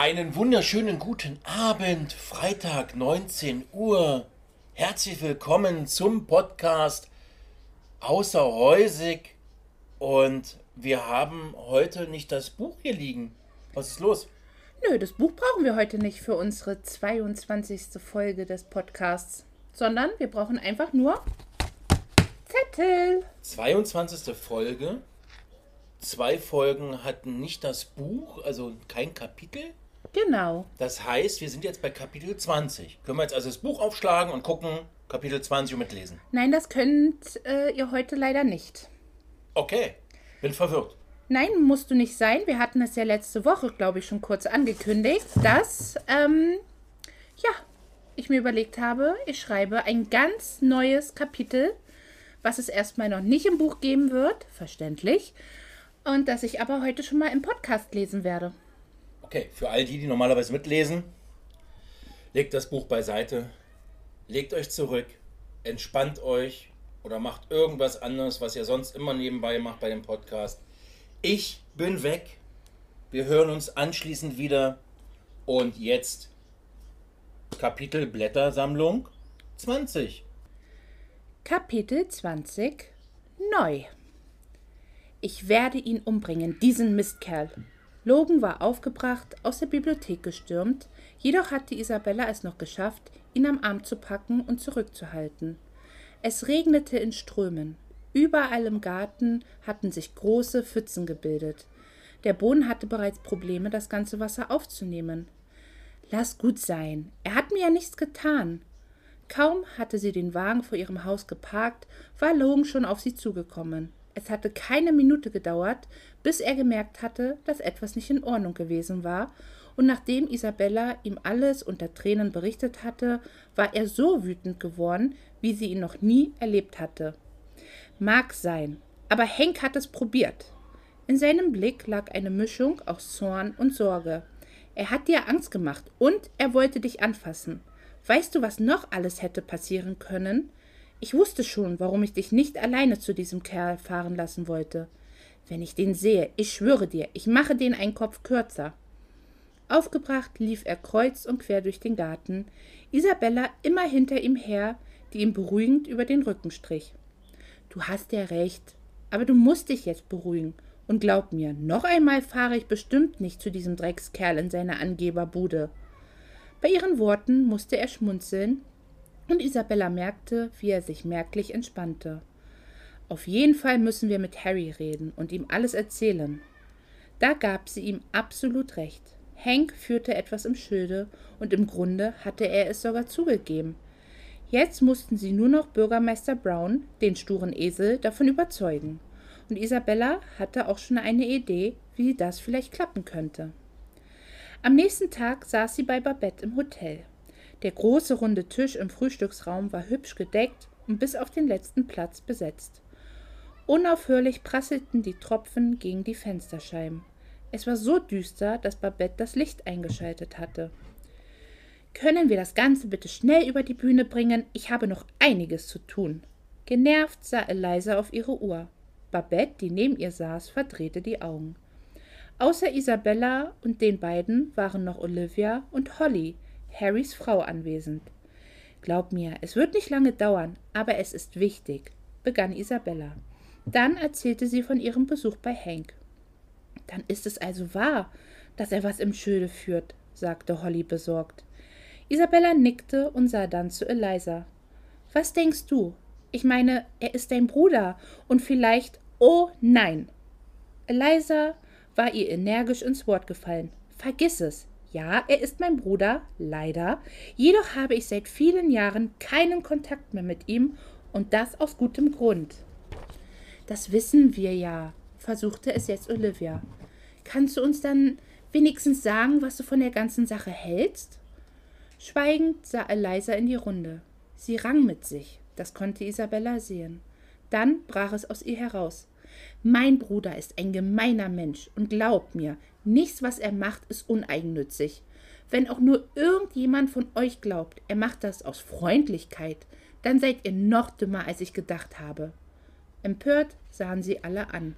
Einen wunderschönen guten Abend, Freitag 19 Uhr. Herzlich willkommen zum Podcast Außerhäusig. Und wir haben heute nicht das Buch hier liegen. Was ist los? Nö, das Buch brauchen wir heute nicht für unsere 22. Folge des Podcasts, sondern wir brauchen einfach nur Zettel. 22. Folge. Zwei Folgen hatten nicht das Buch, also kein Kapitel. Genau. Das heißt, wir sind jetzt bei Kapitel 20. Können wir jetzt also das Buch aufschlagen und gucken, Kapitel 20 und mitlesen? Nein, das könnt äh, ihr heute leider nicht. Okay, bin verwirrt. Nein, musst du nicht sein. Wir hatten es ja letzte Woche, glaube ich, schon kurz angekündigt, dass, ähm, ja, ich mir überlegt habe, ich schreibe ein ganz neues Kapitel, was es erstmal noch nicht im Buch geben wird, verständlich, und das ich aber heute schon mal im Podcast lesen werde. Okay, für all die, die normalerweise mitlesen, legt das Buch beiseite, legt euch zurück, entspannt euch oder macht irgendwas anderes, was ihr sonst immer nebenbei macht bei dem Podcast. Ich bin weg. Wir hören uns anschließend wieder. Und jetzt Kapitel Blättersammlung 20. Kapitel 20 Neu. Ich werde ihn umbringen, diesen Mistkerl. Logan war aufgebracht, aus der Bibliothek gestürmt, jedoch hatte Isabella es noch geschafft, ihn am Arm zu packen und zurückzuhalten. Es regnete in Strömen. Überall im Garten hatten sich große Pfützen gebildet. Der Boden hatte bereits Probleme, das ganze Wasser aufzunehmen. Lass gut sein. Er hat mir ja nichts getan. Kaum hatte sie den Wagen vor ihrem Haus geparkt, war Logan schon auf sie zugekommen. Es hatte keine Minute gedauert, bis er gemerkt hatte, dass etwas nicht in Ordnung gewesen war, und nachdem Isabella ihm alles unter Tränen berichtet hatte, war er so wütend geworden, wie sie ihn noch nie erlebt hatte. Mag sein, aber Henk hat es probiert. In seinem Blick lag eine Mischung aus Zorn und Sorge. Er hat dir Angst gemacht und er wollte dich anfassen. Weißt du, was noch alles hätte passieren können? Ich wusste schon, warum ich dich nicht alleine zu diesem Kerl fahren lassen wollte. Wenn ich den sehe, ich schwöre dir, ich mache den einen Kopf kürzer. Aufgebracht lief er kreuz und quer durch den Garten, Isabella immer hinter ihm her, die ihm beruhigend über den Rücken strich. Du hast ja recht, aber du musst dich jetzt beruhigen. Und glaub mir, noch einmal fahre ich bestimmt nicht zu diesem Dreckskerl in seine Angeberbude. Bei ihren Worten musste er schmunzeln, und Isabella merkte, wie er sich merklich entspannte. Auf jeden Fall müssen wir mit Harry reden und ihm alles erzählen. Da gab sie ihm absolut recht. Hank führte etwas im Schilde, und im Grunde hatte er es sogar zugegeben. Jetzt mussten sie nur noch Bürgermeister Brown, den sturen Esel, davon überzeugen. Und Isabella hatte auch schon eine Idee, wie das vielleicht klappen könnte. Am nächsten Tag saß sie bei Babette im Hotel. Der große runde Tisch im Frühstücksraum war hübsch gedeckt und bis auf den letzten Platz besetzt. Unaufhörlich prasselten die Tropfen gegen die Fensterscheiben. Es war so düster, dass Babette das Licht eingeschaltet hatte. Können wir das Ganze bitte schnell über die Bühne bringen? Ich habe noch einiges zu tun. Genervt sah Eliza auf ihre Uhr. Babette, die neben ihr saß, verdrehte die Augen. Außer Isabella und den beiden waren noch Olivia und Holly, Harrys Frau, anwesend. Glaub mir, es wird nicht lange dauern, aber es ist wichtig, begann Isabella. Dann erzählte sie von ihrem Besuch bei Hank. Dann ist es also wahr, dass er was im Schilde führt, sagte Holly besorgt. Isabella nickte und sah dann zu Eliza. Was denkst du? Ich meine, er ist dein Bruder und vielleicht. Oh nein! Eliza war ihr energisch ins Wort gefallen. Vergiss es. Ja, er ist mein Bruder, leider. Jedoch habe ich seit vielen Jahren keinen Kontakt mehr mit ihm und das aus gutem Grund. Das wissen wir ja, versuchte es jetzt Olivia. Kannst du uns dann wenigstens sagen, was du von der ganzen Sache hältst? Schweigend sah Eliza in die Runde. Sie rang mit sich, das konnte Isabella sehen. Dann brach es aus ihr heraus. Mein Bruder ist ein gemeiner Mensch und glaubt mir, nichts, was er macht, ist uneigennützig. Wenn auch nur irgendjemand von euch glaubt, er macht das aus Freundlichkeit, dann seid ihr noch dümmer, als ich gedacht habe. Empört sahen sie alle an.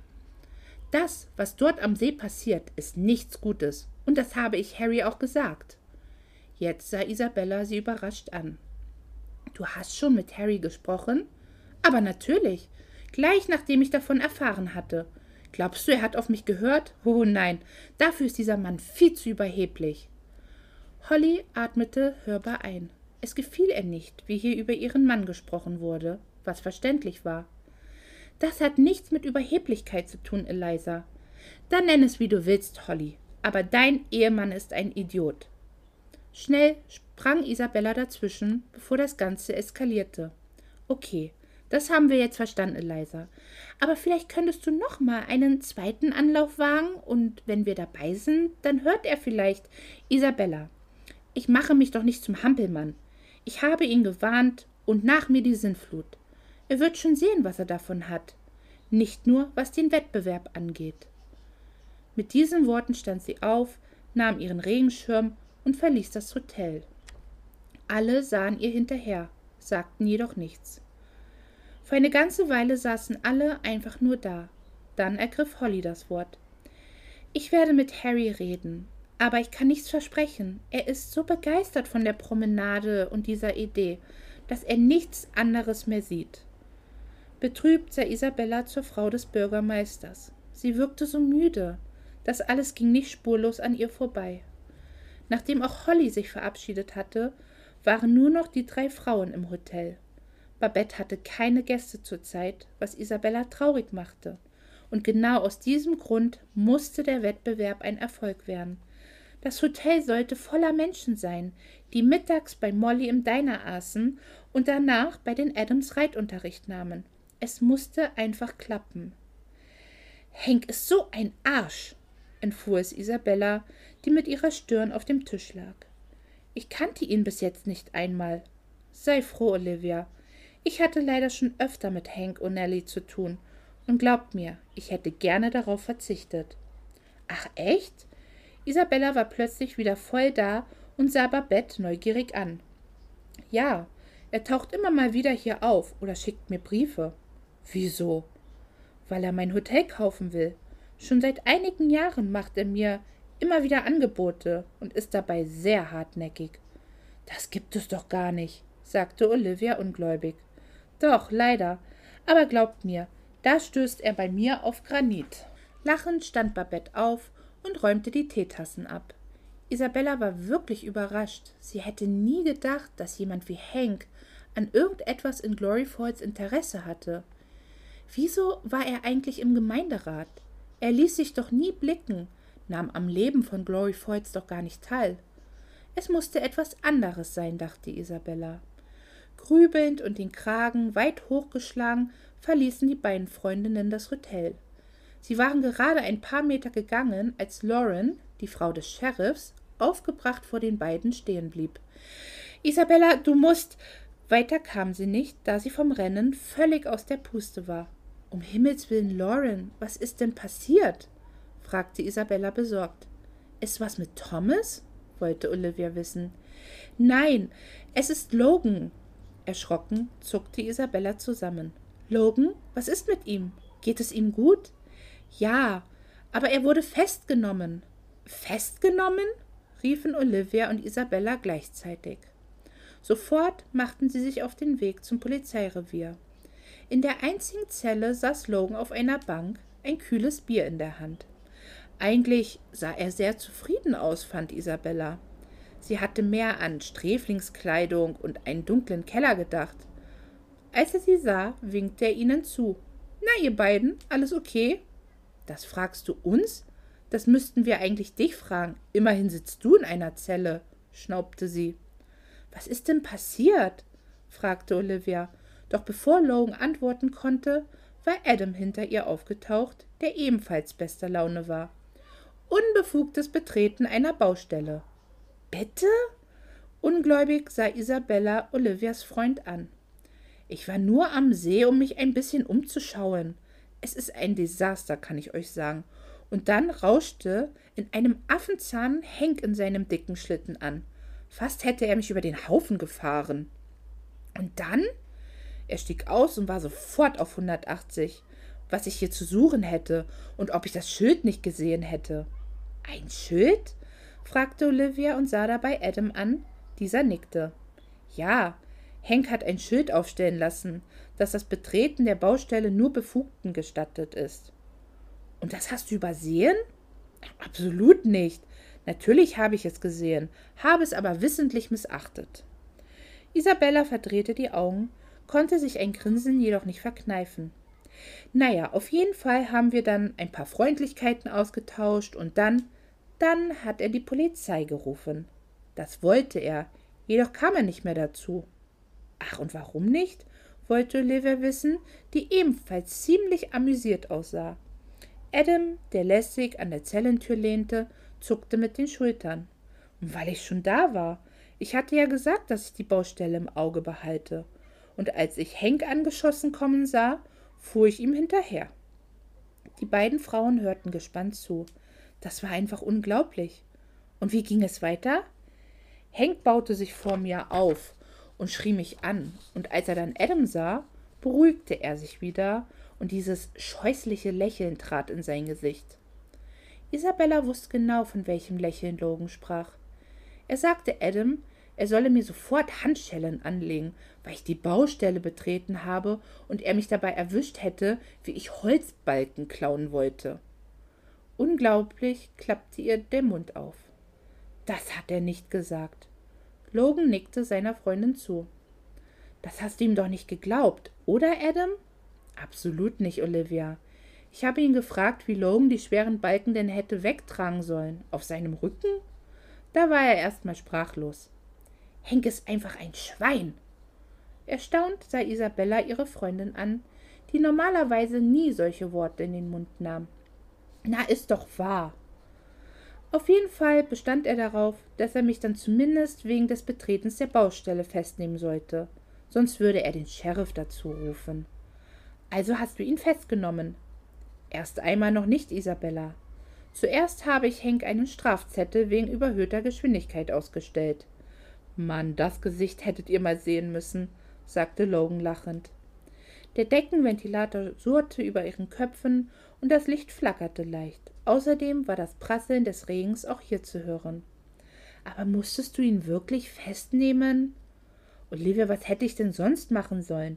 Das, was dort am See passiert, ist nichts Gutes, und das habe ich Harry auch gesagt. Jetzt sah Isabella sie überrascht an. Du hast schon mit Harry gesprochen? Aber natürlich, gleich nachdem ich davon erfahren hatte. Glaubst du, er hat auf mich gehört? Oh nein, dafür ist dieser Mann viel zu überheblich. Holly atmete hörbar ein. Es gefiel ihr nicht, wie hier über ihren Mann gesprochen wurde, was verständlich war. Das hat nichts mit Überheblichkeit zu tun, Eliza. Dann nenn es, wie du willst, Holly. Aber dein Ehemann ist ein Idiot. Schnell sprang Isabella dazwischen, bevor das Ganze eskalierte. Okay, das haben wir jetzt verstanden, Eliza. Aber vielleicht könntest du noch mal einen zweiten Anlauf wagen und wenn wir dabei sind, dann hört er vielleicht. Isabella, ich mache mich doch nicht zum Hampelmann. Ich habe ihn gewarnt und nach mir die Sinnflut. Er wird schon sehen, was er davon hat. Nicht nur, was den Wettbewerb angeht. Mit diesen Worten stand sie auf, nahm ihren Regenschirm und verließ das Hotel. Alle sahen ihr hinterher, sagten jedoch nichts. Für eine ganze Weile saßen alle einfach nur da. Dann ergriff Holly das Wort. Ich werde mit Harry reden, aber ich kann nichts versprechen. Er ist so begeistert von der Promenade und dieser Idee, dass er nichts anderes mehr sieht. Betrübt sah Isabella zur Frau des Bürgermeisters. Sie wirkte so müde. Das alles ging nicht spurlos an ihr vorbei. Nachdem auch Holly sich verabschiedet hatte, waren nur noch die drei Frauen im Hotel. Babette hatte keine Gäste zur Zeit, was Isabella traurig machte. Und genau aus diesem Grund musste der Wettbewerb ein Erfolg werden. Das Hotel sollte voller Menschen sein, die mittags bei Molly im Diner aßen und danach bei den Adams Reitunterricht nahmen. Es musste einfach klappen. Henk ist so ein Arsch, entfuhr es Isabella, die mit ihrer Stirn auf dem Tisch lag. Ich kannte ihn bis jetzt nicht einmal. Sei froh, Olivia. Ich hatte leider schon öfter mit Hank und Nellie zu tun, und glaubt mir, ich hätte gerne darauf verzichtet. Ach echt? Isabella war plötzlich wieder voll da und sah Babette neugierig an. Ja, er taucht immer mal wieder hier auf oder schickt mir Briefe. Wieso? Weil er mein Hotel kaufen will. Schon seit einigen Jahren macht er mir immer wieder Angebote und ist dabei sehr hartnäckig. Das gibt es doch gar nicht, sagte Olivia ungläubig. Doch, leider. Aber glaubt mir, da stößt er bei mir auf Granit. Lachend stand Babette auf und räumte die Teetassen ab. Isabella war wirklich überrascht. Sie hätte nie gedacht, dass jemand wie Hank an irgendetwas in Glory Falls Interesse hatte. Wieso war er eigentlich im Gemeinderat? Er ließ sich doch nie blicken, nahm am Leben von Glory Foyts doch gar nicht teil. Es musste etwas anderes sein, dachte Isabella. Grübelnd und den Kragen weit hochgeschlagen, verließen die beiden Freundinnen das Hotel. Sie waren gerade ein paar Meter gegangen, als Lauren, die Frau des Sheriffs, aufgebracht vor den beiden stehen blieb. Isabella, du musst. Weiter kam sie nicht, da sie vom Rennen völlig aus der Puste war. Um Himmels willen, Lauren, was ist denn passiert? fragte Isabella besorgt. Ist was mit Thomas? wollte Olivia wissen. Nein, es ist Logan. Erschrocken zuckte Isabella zusammen. Logan, was ist mit ihm? Geht es ihm gut? Ja, aber er wurde festgenommen. Festgenommen? riefen Olivia und Isabella gleichzeitig. Sofort machten sie sich auf den Weg zum Polizeirevier. In der einzigen Zelle saß Logan auf einer Bank, ein kühles Bier in der Hand. Eigentlich sah er sehr zufrieden aus, fand Isabella. Sie hatte mehr an Sträflingskleidung und einen dunklen Keller gedacht. Als er sie sah, winkte er ihnen zu. Na, ihr beiden, alles okay? Das fragst du uns? Das müssten wir eigentlich dich fragen. Immerhin sitzt du in einer Zelle, schnaubte sie. Was ist denn passiert? fragte Olivia doch bevor Logan antworten konnte, war Adam hinter ihr aufgetaucht, der ebenfalls bester Laune war. Unbefugtes Betreten einer Baustelle. Bitte? Ungläubig sah Isabella Olivias Freund an. Ich war nur am See, um mich ein bisschen umzuschauen. Es ist ein Desaster, kann ich euch sagen. Und dann rauschte in einem Affenzahn Henk in seinem dicken Schlitten an. Fast hätte er mich über den Haufen gefahren. Und dann? Er stieg aus und war sofort auf 180. was ich hier zu suchen hätte und ob ich das Schild nicht gesehen hätte. Ein Schild? Fragte Olivia und sah dabei Adam an. Dieser nickte. Ja, Henk hat ein Schild aufstellen lassen, dass das Betreten der Baustelle nur Befugten gestattet ist. Und das hast du übersehen? Absolut nicht. Natürlich habe ich es gesehen, habe es aber wissentlich missachtet. Isabella verdrehte die Augen, konnte sich ein Grinsen jedoch nicht verkneifen. Naja, auf jeden Fall haben wir dann ein paar Freundlichkeiten ausgetauscht und dann, dann hat er die Polizei gerufen. Das wollte er, jedoch kam er nicht mehr dazu. Ach, und warum nicht? wollte Olivia wissen, die ebenfalls ziemlich amüsiert aussah. Adam, der lässig an der Zellentür lehnte, zuckte mit den Schultern. Und weil ich schon da war. Ich hatte ja gesagt, dass ich die Baustelle im Auge behalte. Und als ich Henk angeschossen kommen sah, fuhr ich ihm hinterher. Die beiden Frauen hörten gespannt zu. Das war einfach unglaublich. Und wie ging es weiter? Henk baute sich vor mir auf und schrie mich an, und als er dann Adam sah, beruhigte er sich wieder, und dieses scheußliche Lächeln trat in sein Gesicht. Isabella wusste genau, von welchem Lächeln Logan sprach. Er sagte Adam, er solle mir sofort Handschellen anlegen, weil ich die Baustelle betreten habe und er mich dabei erwischt hätte, wie ich Holzbalken klauen wollte. Unglaublich klappte ihr der Mund auf. Das hat er nicht gesagt. Logan nickte seiner Freundin zu. Das hast du ihm doch nicht geglaubt, oder, Adam? Absolut nicht, Olivia. Ich habe ihn gefragt, wie Logan die schweren Balken denn hätte wegtragen sollen. Auf seinem Rücken? Da war er erstmal sprachlos. Henk ist einfach ein Schwein. Erstaunt sah Isabella ihre Freundin an, die normalerweise nie solche Worte in den Mund nahm. Na, ist doch wahr. Auf jeden Fall bestand er darauf, dass er mich dann zumindest wegen des Betretens der Baustelle festnehmen sollte, sonst würde er den Sheriff dazu rufen. Also hast du ihn festgenommen. Erst einmal noch nicht, Isabella. Zuerst habe ich Henk einen Strafzettel wegen überhöhter Geschwindigkeit ausgestellt. Mann, das Gesicht hättet ihr mal sehen müssen, sagte Logan lachend. Der Deckenventilator surrte über ihren Köpfen und das Licht flackerte leicht. Außerdem war das Prasseln des Regens auch hier zu hören. Aber musstest du ihn wirklich festnehmen? Olivia, was hätte ich denn sonst machen sollen?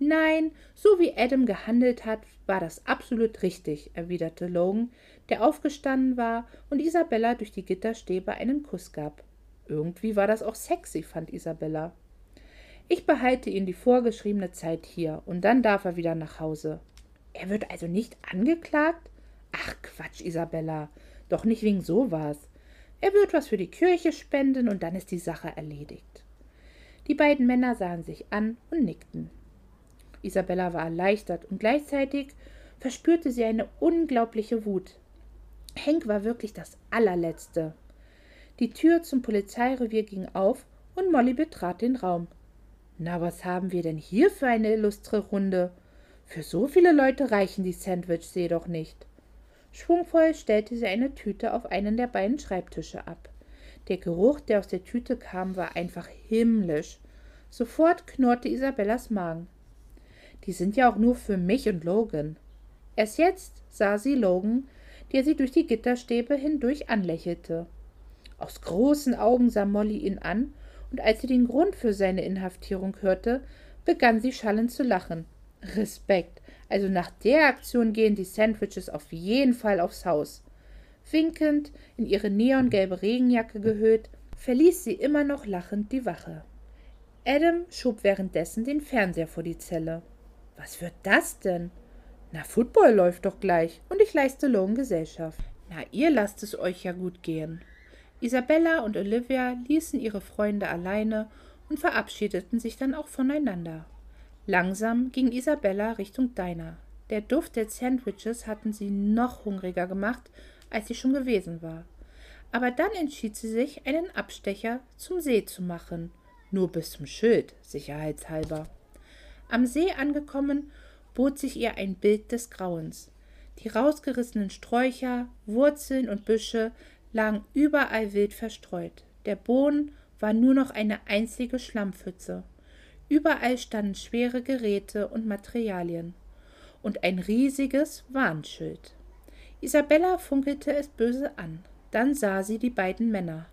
Nein, so wie Adam gehandelt hat, war das absolut richtig, erwiderte Logan, der aufgestanden war und Isabella durch die Gitterstäbe einen Kuss gab. Irgendwie war das auch sexy, fand Isabella. Ich behalte ihn die vorgeschriebene Zeit hier und dann darf er wieder nach Hause. Er wird also nicht angeklagt? Ach Quatsch, Isabella. Doch nicht wegen sowas. Er wird was für die Kirche spenden und dann ist die Sache erledigt. Die beiden Männer sahen sich an und nickten. Isabella war erleichtert und gleichzeitig verspürte sie eine unglaubliche Wut. Henk war wirklich das allerletzte. Die Tür zum Polizeirevier ging auf und Molly betrat den Raum. Na, was haben wir denn hier für eine illustre Runde? Für so viele Leute reichen die Sandwichs jedoch nicht. Schwungvoll stellte sie eine Tüte auf einen der beiden Schreibtische ab. Der Geruch, der aus der Tüte kam, war einfach himmlisch. Sofort knurrte Isabellas Magen. Die sind ja auch nur für mich und Logan. Erst jetzt sah sie Logan, der sie durch die Gitterstäbe hindurch anlächelte. Aus großen Augen sah Molly ihn an, und als sie den Grund für seine Inhaftierung hörte, begann sie schallend zu lachen. Respekt. Also nach der Aktion gehen die Sandwiches auf jeden Fall aufs Haus. Winkend, in ihre neongelbe Regenjacke gehüllt, verließ sie immer noch lachend die Wache. Adam schob währenddessen den Fernseher vor die Zelle. Was wird das denn? Na, Football läuft doch gleich und ich leiste Logan Gesellschaft. Na, ihr lasst es euch ja gut gehen. Isabella und Olivia ließen ihre Freunde alleine und verabschiedeten sich dann auch voneinander. Langsam ging Isabella Richtung Diner. Der Duft der Sandwiches hatten sie noch hungriger gemacht, als sie schon gewesen war. Aber dann entschied sie sich, einen Abstecher zum See zu machen, nur bis zum Schild, sicherheitshalber. Am See angekommen, bot sich ihr ein Bild des Grauens. Die rausgerissenen Sträucher, Wurzeln und Büsche lagen überall wild verstreut. Der Boden war nur noch eine einzige Schlammpfütze. Überall standen schwere Geräte und Materialien. und ein riesiges Warnschild. Isabella funkelte es böse an. Dann sah sie die beiden Männer.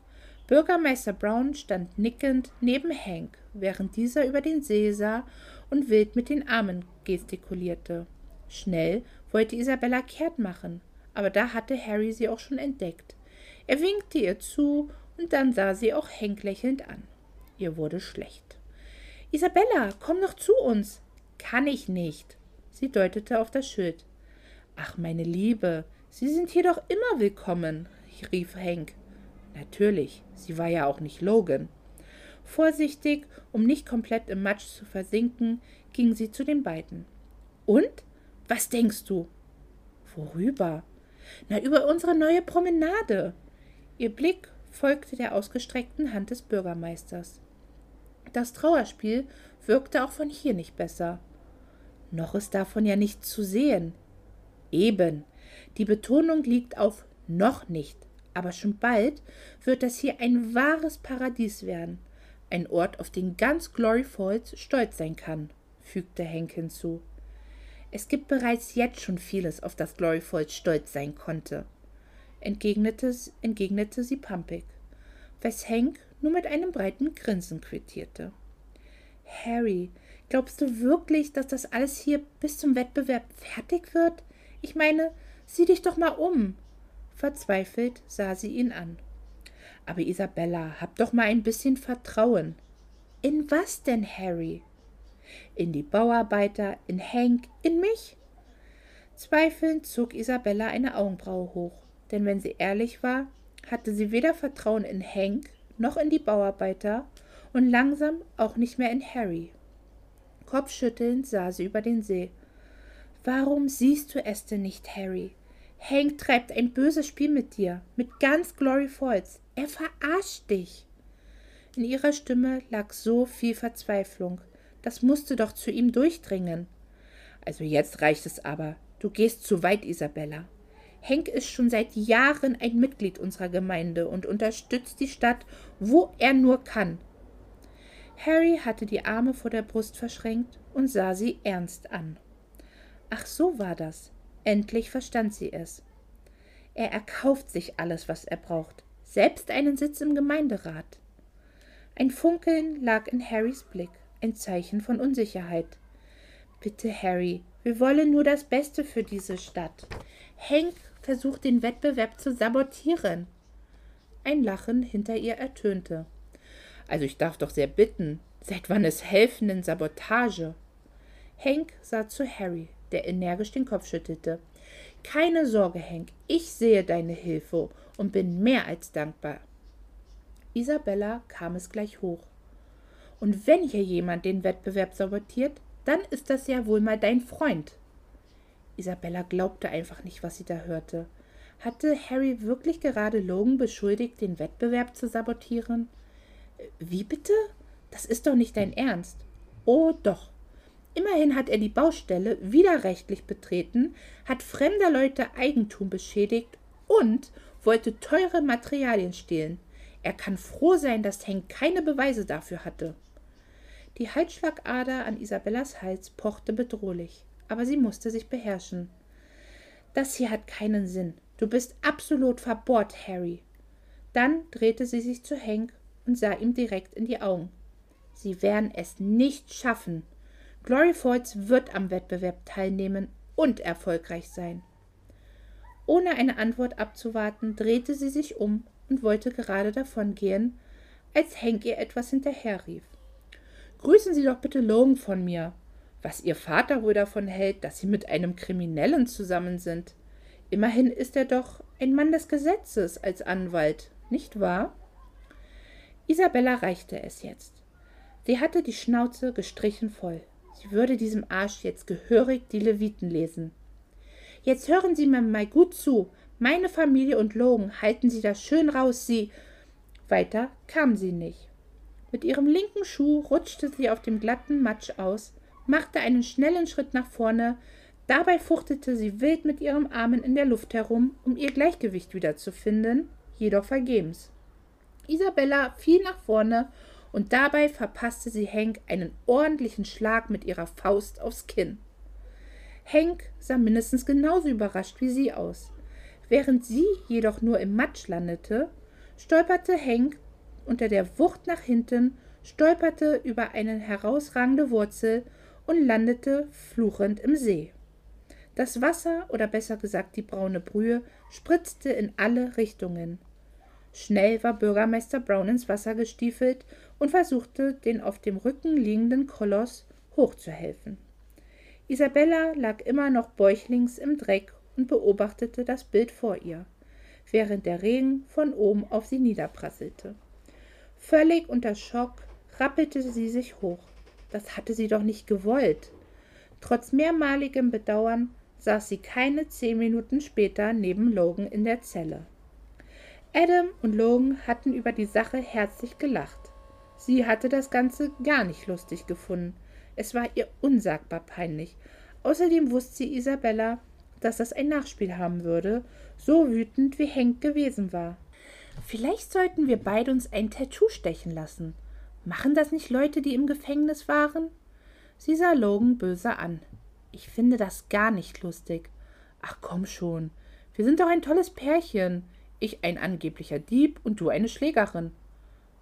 Bürgermeister Brown stand nickend neben Hank, während dieser über den See sah und wild mit den Armen gestikulierte. Schnell wollte Isabella kehrt machen, aber da hatte Harry sie auch schon entdeckt. Er winkte ihr zu, und dann sah sie auch Hank lächelnd an. Ihr wurde schlecht. Isabella, komm doch zu uns. Kann ich nicht. Sie deutete auf das Schild. Ach, meine Liebe, Sie sind hier doch immer willkommen, rief Hank. Natürlich, sie war ja auch nicht Logan. Vorsichtig, um nicht komplett im Matsch zu versinken, ging sie zu den beiden. Und? Was denkst du? Worüber? Na, über unsere neue Promenade. Ihr Blick folgte der ausgestreckten Hand des Bürgermeisters. Das Trauerspiel wirkte auch von hier nicht besser. Noch ist davon ja nichts zu sehen. Eben. Die Betonung liegt auf noch nicht aber schon bald wird das hier ein wahres Paradies werden, ein Ort, auf den ganz Glory Falls stolz sein kann, fügte Hank hinzu. Es gibt bereits jetzt schon vieles, auf das Glory Falls stolz sein konnte, entgegnete, entgegnete sie pampig, was Hank nur mit einem breiten Grinsen quittierte. Harry, glaubst du wirklich, dass das alles hier bis zum Wettbewerb fertig wird? Ich meine, sieh dich doch mal um. Verzweifelt sah sie ihn an. Aber Isabella, hab doch mal ein bisschen Vertrauen. In was denn, Harry? In die Bauarbeiter, in Hank, in mich? Zweifelnd zog Isabella eine Augenbraue hoch, denn wenn sie ehrlich war, hatte sie weder Vertrauen in Hank noch in die Bauarbeiter und langsam auch nicht mehr in Harry. Kopfschüttelnd sah sie über den See. Warum siehst du es denn nicht, Harry? Hank treibt ein böses Spiel mit dir, mit ganz Glory Falls. Er verarscht dich. In ihrer Stimme lag so viel Verzweiflung. Das musste doch zu ihm durchdringen. Also jetzt reicht es aber. Du gehst zu weit, Isabella. Hank ist schon seit Jahren ein Mitglied unserer Gemeinde und unterstützt die Stadt, wo er nur kann. Harry hatte die Arme vor der Brust verschränkt und sah sie ernst an. Ach, so war das. Endlich verstand sie es. Er erkauft sich alles, was er braucht, selbst einen Sitz im Gemeinderat. Ein Funkeln lag in Harrys Blick, ein Zeichen von Unsicherheit. Bitte, Harry, wir wollen nur das Beste für diese Stadt. Hank versucht den Wettbewerb zu sabotieren. Ein Lachen hinter ihr ertönte. Also ich darf doch sehr bitten. Seit wann ist Helfen in Sabotage? Hank sah zu Harry der energisch den Kopf schüttelte. Keine Sorge, Henk, ich sehe deine Hilfe und bin mehr als dankbar. Isabella kam es gleich hoch. Und wenn hier jemand den Wettbewerb sabotiert, dann ist das ja wohl mal dein Freund. Isabella glaubte einfach nicht, was sie da hörte. Hatte Harry wirklich gerade Logan beschuldigt, den Wettbewerb zu sabotieren? Wie bitte? Das ist doch nicht dein Ernst. Oh doch, Immerhin hat er die Baustelle widerrechtlich betreten, hat fremder Leute Eigentum beschädigt und wollte teure Materialien stehlen. Er kann froh sein, dass Hank keine Beweise dafür hatte. Die Halsschlagader an Isabellas Hals pochte bedrohlich, aber sie musste sich beherrschen. Das hier hat keinen Sinn. Du bist absolut verbohrt, Harry. Dann drehte sie sich zu Hank und sah ihm direkt in die Augen. Sie werden es nicht schaffen, Glory Falls wird am Wettbewerb teilnehmen und erfolgreich sein. Ohne eine Antwort abzuwarten, drehte sie sich um und wollte gerade davongehen, als Hank ihr etwas hinterherrief. Grüßen Sie doch bitte Logan von mir. Was Ihr Vater wohl davon hält, dass Sie mit einem Kriminellen zusammen sind. Immerhin ist er doch ein Mann des Gesetzes als Anwalt, nicht wahr? Isabella reichte es jetzt. Sie hatte die Schnauze gestrichen voll. Sie würde diesem Arsch jetzt gehörig die Leviten lesen. Jetzt hören Sie mir mal gut zu. Meine Familie und Logan halten Sie da schön raus, Sie. Weiter kam sie nicht. Mit ihrem linken Schuh rutschte sie auf dem glatten Matsch aus, machte einen schnellen Schritt nach vorne, dabei fuchtelte sie wild mit ihren Armen in der Luft herum, um ihr Gleichgewicht wiederzufinden, jedoch vergebens. Isabella fiel nach vorne und dabei verpasste sie Hank einen ordentlichen Schlag mit ihrer Faust aufs Kinn. Hank sah mindestens genauso überrascht wie sie aus. Während sie jedoch nur im Matsch landete, stolperte Hank unter der Wucht nach hinten, stolperte über eine herausragende Wurzel und landete fluchend im See. Das Wasser, oder besser gesagt die braune Brühe, spritzte in alle Richtungen. Schnell war Bürgermeister Brown ins Wasser gestiefelt und versuchte, den auf dem Rücken liegenden Koloss hochzuhelfen. Isabella lag immer noch bäuchlings im Dreck und beobachtete das Bild vor ihr, während der Regen von oben auf sie niederprasselte. Völlig unter Schock rappelte sie sich hoch. Das hatte sie doch nicht gewollt. Trotz mehrmaligem Bedauern saß sie keine zehn Minuten später neben Logan in der Zelle. Adam und Logan hatten über die Sache herzlich gelacht. Sie hatte das Ganze gar nicht lustig gefunden. Es war ihr unsagbar peinlich. Außerdem wusste sie Isabella, dass das ein Nachspiel haben würde, so wütend wie Hank gewesen war. Vielleicht sollten wir beide uns ein Tattoo stechen lassen. Machen das nicht Leute, die im Gefängnis waren? Sie sah Logan böse an. Ich finde das gar nicht lustig. Ach komm schon. Wir sind doch ein tolles Pärchen. Ich ein angeblicher Dieb und du eine Schlägerin.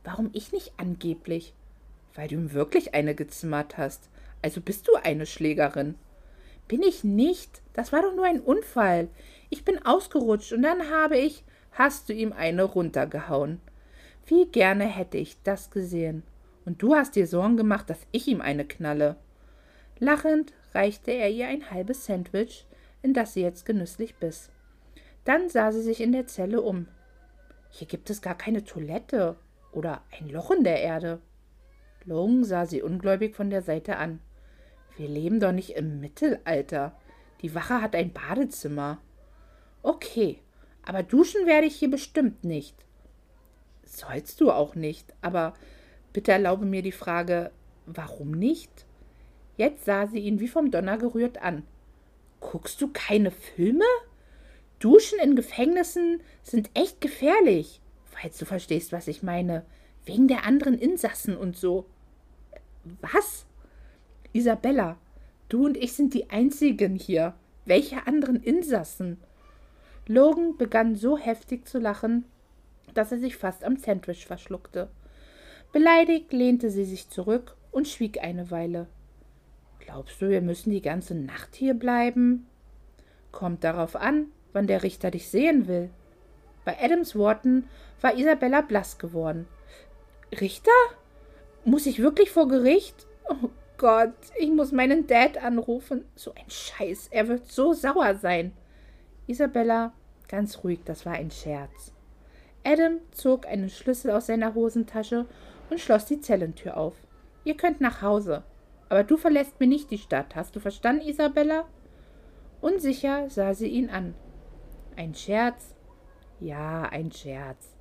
Warum ich nicht angeblich? Weil du ihm wirklich eine gezimmert hast. Also bist du eine Schlägerin. Bin ich nicht. Das war doch nur ein Unfall. Ich bin ausgerutscht und dann habe ich. Hast du ihm eine runtergehauen. Wie gerne hätte ich das gesehen. Und du hast dir Sorgen gemacht, dass ich ihm eine knalle. Lachend reichte er ihr ein halbes Sandwich, in das sie jetzt genüsslich biss. Dann sah sie sich in der Zelle um. Hier gibt es gar keine Toilette oder ein Loch in der Erde. Long sah sie ungläubig von der Seite an. Wir leben doch nicht im Mittelalter. Die Wache hat ein Badezimmer. Okay, aber duschen werde ich hier bestimmt nicht. Sollst du auch nicht, aber bitte erlaube mir die Frage, warum nicht? Jetzt sah sie ihn wie vom Donner gerührt an. Guckst du keine Filme? Duschen in Gefängnissen sind echt gefährlich, falls du verstehst, was ich meine. Wegen der anderen Insassen und so. Was? Isabella, du und ich sind die einzigen hier. Welche anderen Insassen? Logan begann so heftig zu lachen, dass er sich fast am Sandwich verschluckte. Beleidigt lehnte sie sich zurück und schwieg eine Weile. Glaubst du, wir müssen die ganze Nacht hier bleiben? Kommt darauf an, wann der Richter dich sehen will. Bei Adams Worten war Isabella blass geworden. Richter? Muss ich wirklich vor Gericht? Oh Gott, ich muss meinen Dad anrufen. So ein Scheiß, er wird so sauer sein. Isabella, ganz ruhig, das war ein Scherz. Adam zog einen Schlüssel aus seiner Hosentasche und schloss die Zellentür auf. Ihr könnt nach Hause. Aber du verlässt mir nicht die Stadt. Hast du verstanden, Isabella? Unsicher sah sie ihn an. Ein Scherz? Ja, ein Scherz.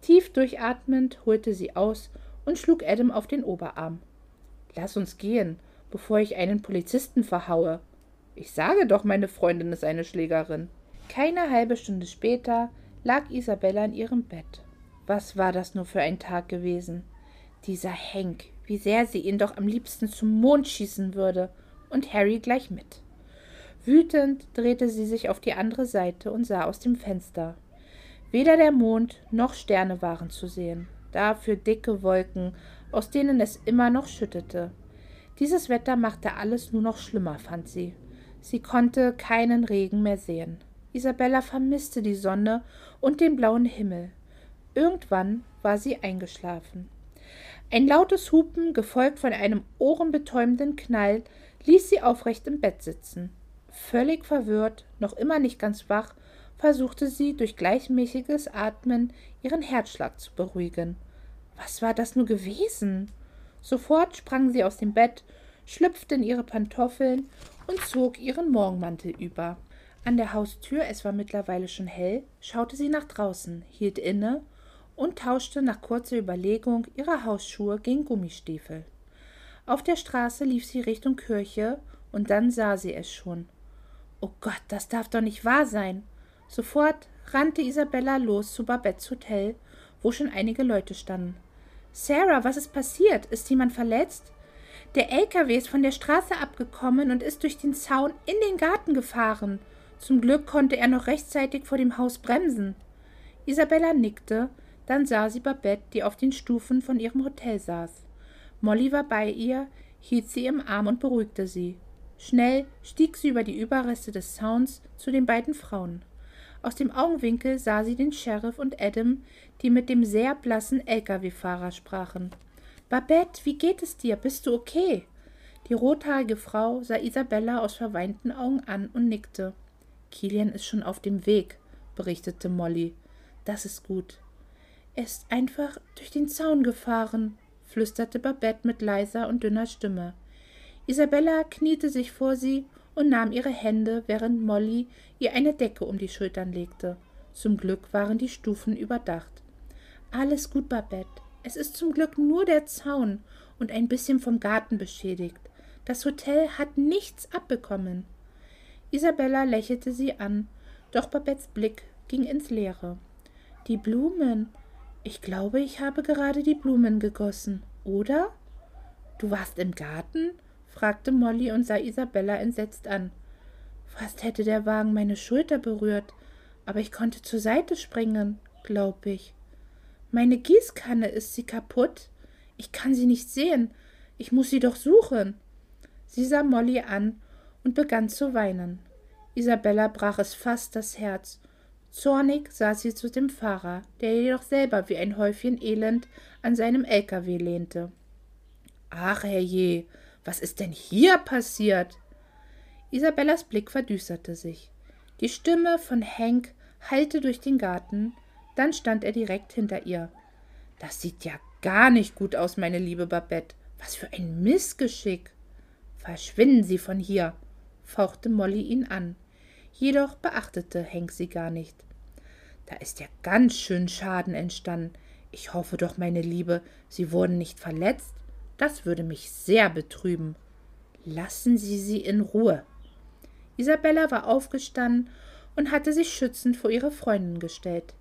Tief durchatmend holte sie aus und schlug Adam auf den Oberarm. Lass uns gehen, bevor ich einen Polizisten verhaue. Ich sage doch, meine Freundin ist eine Schlägerin. Keine halbe Stunde später lag Isabella in ihrem Bett. Was war das nur für ein Tag gewesen? Dieser Henk, wie sehr sie ihn doch am liebsten zum Mond schießen würde, und Harry gleich mit. Wütend drehte sie sich auf die andere Seite und sah aus dem Fenster. Weder der Mond noch Sterne waren zu sehen, dafür dicke Wolken aus denen es immer noch schüttete. Dieses Wetter machte alles nur noch schlimmer, fand sie. Sie konnte keinen Regen mehr sehen. Isabella vermisste die Sonne und den blauen Himmel. Irgendwann war sie eingeschlafen. Ein lautes Hupen, gefolgt von einem ohrenbetäubenden Knall, ließ sie aufrecht im Bett sitzen. Völlig verwirrt, noch immer nicht ganz wach, versuchte sie durch gleichmäßiges Atmen ihren Herzschlag zu beruhigen. Was war das nur gewesen? Sofort sprang sie aus dem Bett, schlüpfte in ihre Pantoffeln und zog ihren Morgenmantel über. An der Haustür, es war mittlerweile schon hell, schaute sie nach draußen, hielt inne und tauschte nach kurzer Überlegung ihre Hausschuhe gegen Gummistiefel. Auf der Straße lief sie Richtung Kirche und dann sah sie es schon. Oh Gott, das darf doch nicht wahr sein. Sofort rannte Isabella los zu Babettes Hotel, wo schon einige Leute standen. Sarah, was ist passiert? Ist jemand verletzt? Der LKW ist von der Straße abgekommen und ist durch den Zaun in den Garten gefahren. Zum Glück konnte er noch rechtzeitig vor dem Haus bremsen. Isabella nickte, dann sah sie Babette, die auf den Stufen von ihrem Hotel saß. Molly war bei ihr, hielt sie im Arm und beruhigte sie. Schnell stieg sie über die Überreste des Zauns zu den beiden Frauen. Aus dem Augenwinkel sah sie den Sheriff und Adam, die mit dem sehr blassen Lkw-Fahrer sprachen. Babette, wie geht es dir? Bist du okay? Die rothaarige Frau sah Isabella aus verweinten Augen an und nickte. Kilian ist schon auf dem Weg, berichtete Molly. Das ist gut. Er ist einfach durch den Zaun gefahren, flüsterte Babette mit leiser und dünner Stimme. Isabella kniete sich vor sie und nahm ihre Hände, während Molly ihr eine Decke um die Schultern legte. Zum Glück waren die Stufen überdacht. Alles gut, Babette. Es ist zum Glück nur der Zaun und ein bisschen vom Garten beschädigt. Das Hotel hat nichts abbekommen. Isabella lächelte sie an, doch Babettes Blick ging ins Leere. Die Blumen. Ich glaube, ich habe gerade die Blumen gegossen, oder? Du warst im Garten? fragte Molly und sah Isabella entsetzt an. Fast hätte der Wagen meine Schulter berührt, aber ich konnte zur Seite springen, glaub ich. Meine Gießkanne ist sie kaputt. Ich kann sie nicht sehen. Ich muss sie doch suchen. Sie sah Molly an und begann zu weinen. Isabella brach es fast das Herz. Zornig sah sie zu dem Fahrer, der jedoch selber wie ein Häufchen Elend an seinem LKW lehnte. Ach, herrje, was ist denn hier passiert? Isabellas Blick verdüsterte sich. Die Stimme von Hank hallte durch den Garten, dann stand er direkt hinter ihr. Das sieht ja gar nicht gut aus, meine liebe Babette. Was für ein Missgeschick. Verschwinden Sie von hier, fauchte Molly ihn an. Jedoch beachtete Hank sie gar nicht. Da ist ja ganz schön Schaden entstanden. Ich hoffe doch, meine Liebe, Sie wurden nicht verletzt. Das würde mich sehr betrüben. Lassen Sie sie in Ruhe. Isabella war aufgestanden und hatte sich schützend vor ihre Freundin gestellt.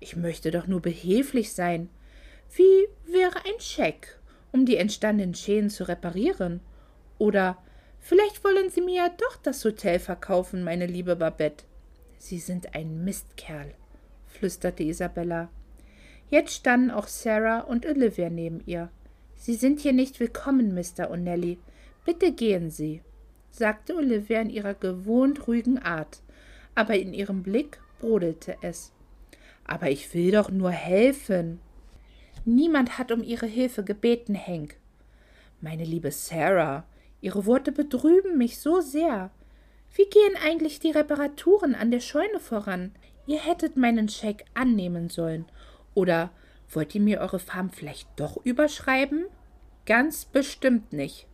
Ich möchte doch nur behilflich sein. Wie wäre ein Scheck, um die entstandenen Schäden zu reparieren? Oder vielleicht wollen Sie mir ja doch das Hotel verkaufen, meine liebe Babette. Sie sind ein Mistkerl, flüsterte Isabella. Jetzt standen auch Sarah und Olivia neben ihr. Sie sind hier nicht willkommen, Mr. O'Nelly. Bitte gehen Sie, sagte Olivia in ihrer gewohnt ruhigen Art, aber in ihrem Blick brodelte es. Aber ich will doch nur helfen. Niemand hat um ihre Hilfe gebeten, Hank. Meine liebe Sarah, Ihre Worte betrüben mich so sehr. Wie gehen eigentlich die Reparaturen an der Scheune voran? Ihr hättet meinen Scheck annehmen sollen. Oder wollt ihr mir eure Farm vielleicht doch überschreiben? Ganz bestimmt nicht.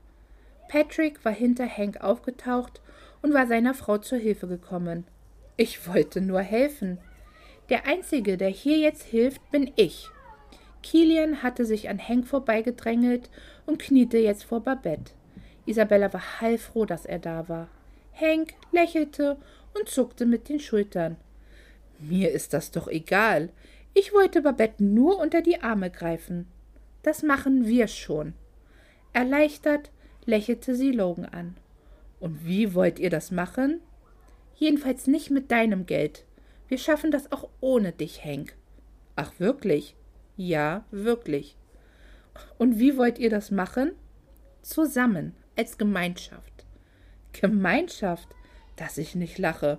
Patrick war hinter Hank aufgetaucht und war seiner Frau zur Hilfe gekommen. Ich wollte nur helfen. Der Einzige, der hier jetzt hilft, bin ich. Kilian hatte sich an Hank vorbeigedrängelt und kniete jetzt vor Babette. Isabella war heilfroh, dass er da war. Hank lächelte und zuckte mit den Schultern. Mir ist das doch egal. Ich wollte Babette nur unter die Arme greifen. Das machen wir schon. Erleichtert lächelte sie Logan an. Und wie wollt ihr das machen? Jedenfalls nicht mit deinem Geld. Wir schaffen das auch ohne dich, Hank. Ach wirklich? Ja, wirklich. Und wie wollt ihr das machen? Zusammen, als Gemeinschaft. Gemeinschaft, dass ich nicht lache.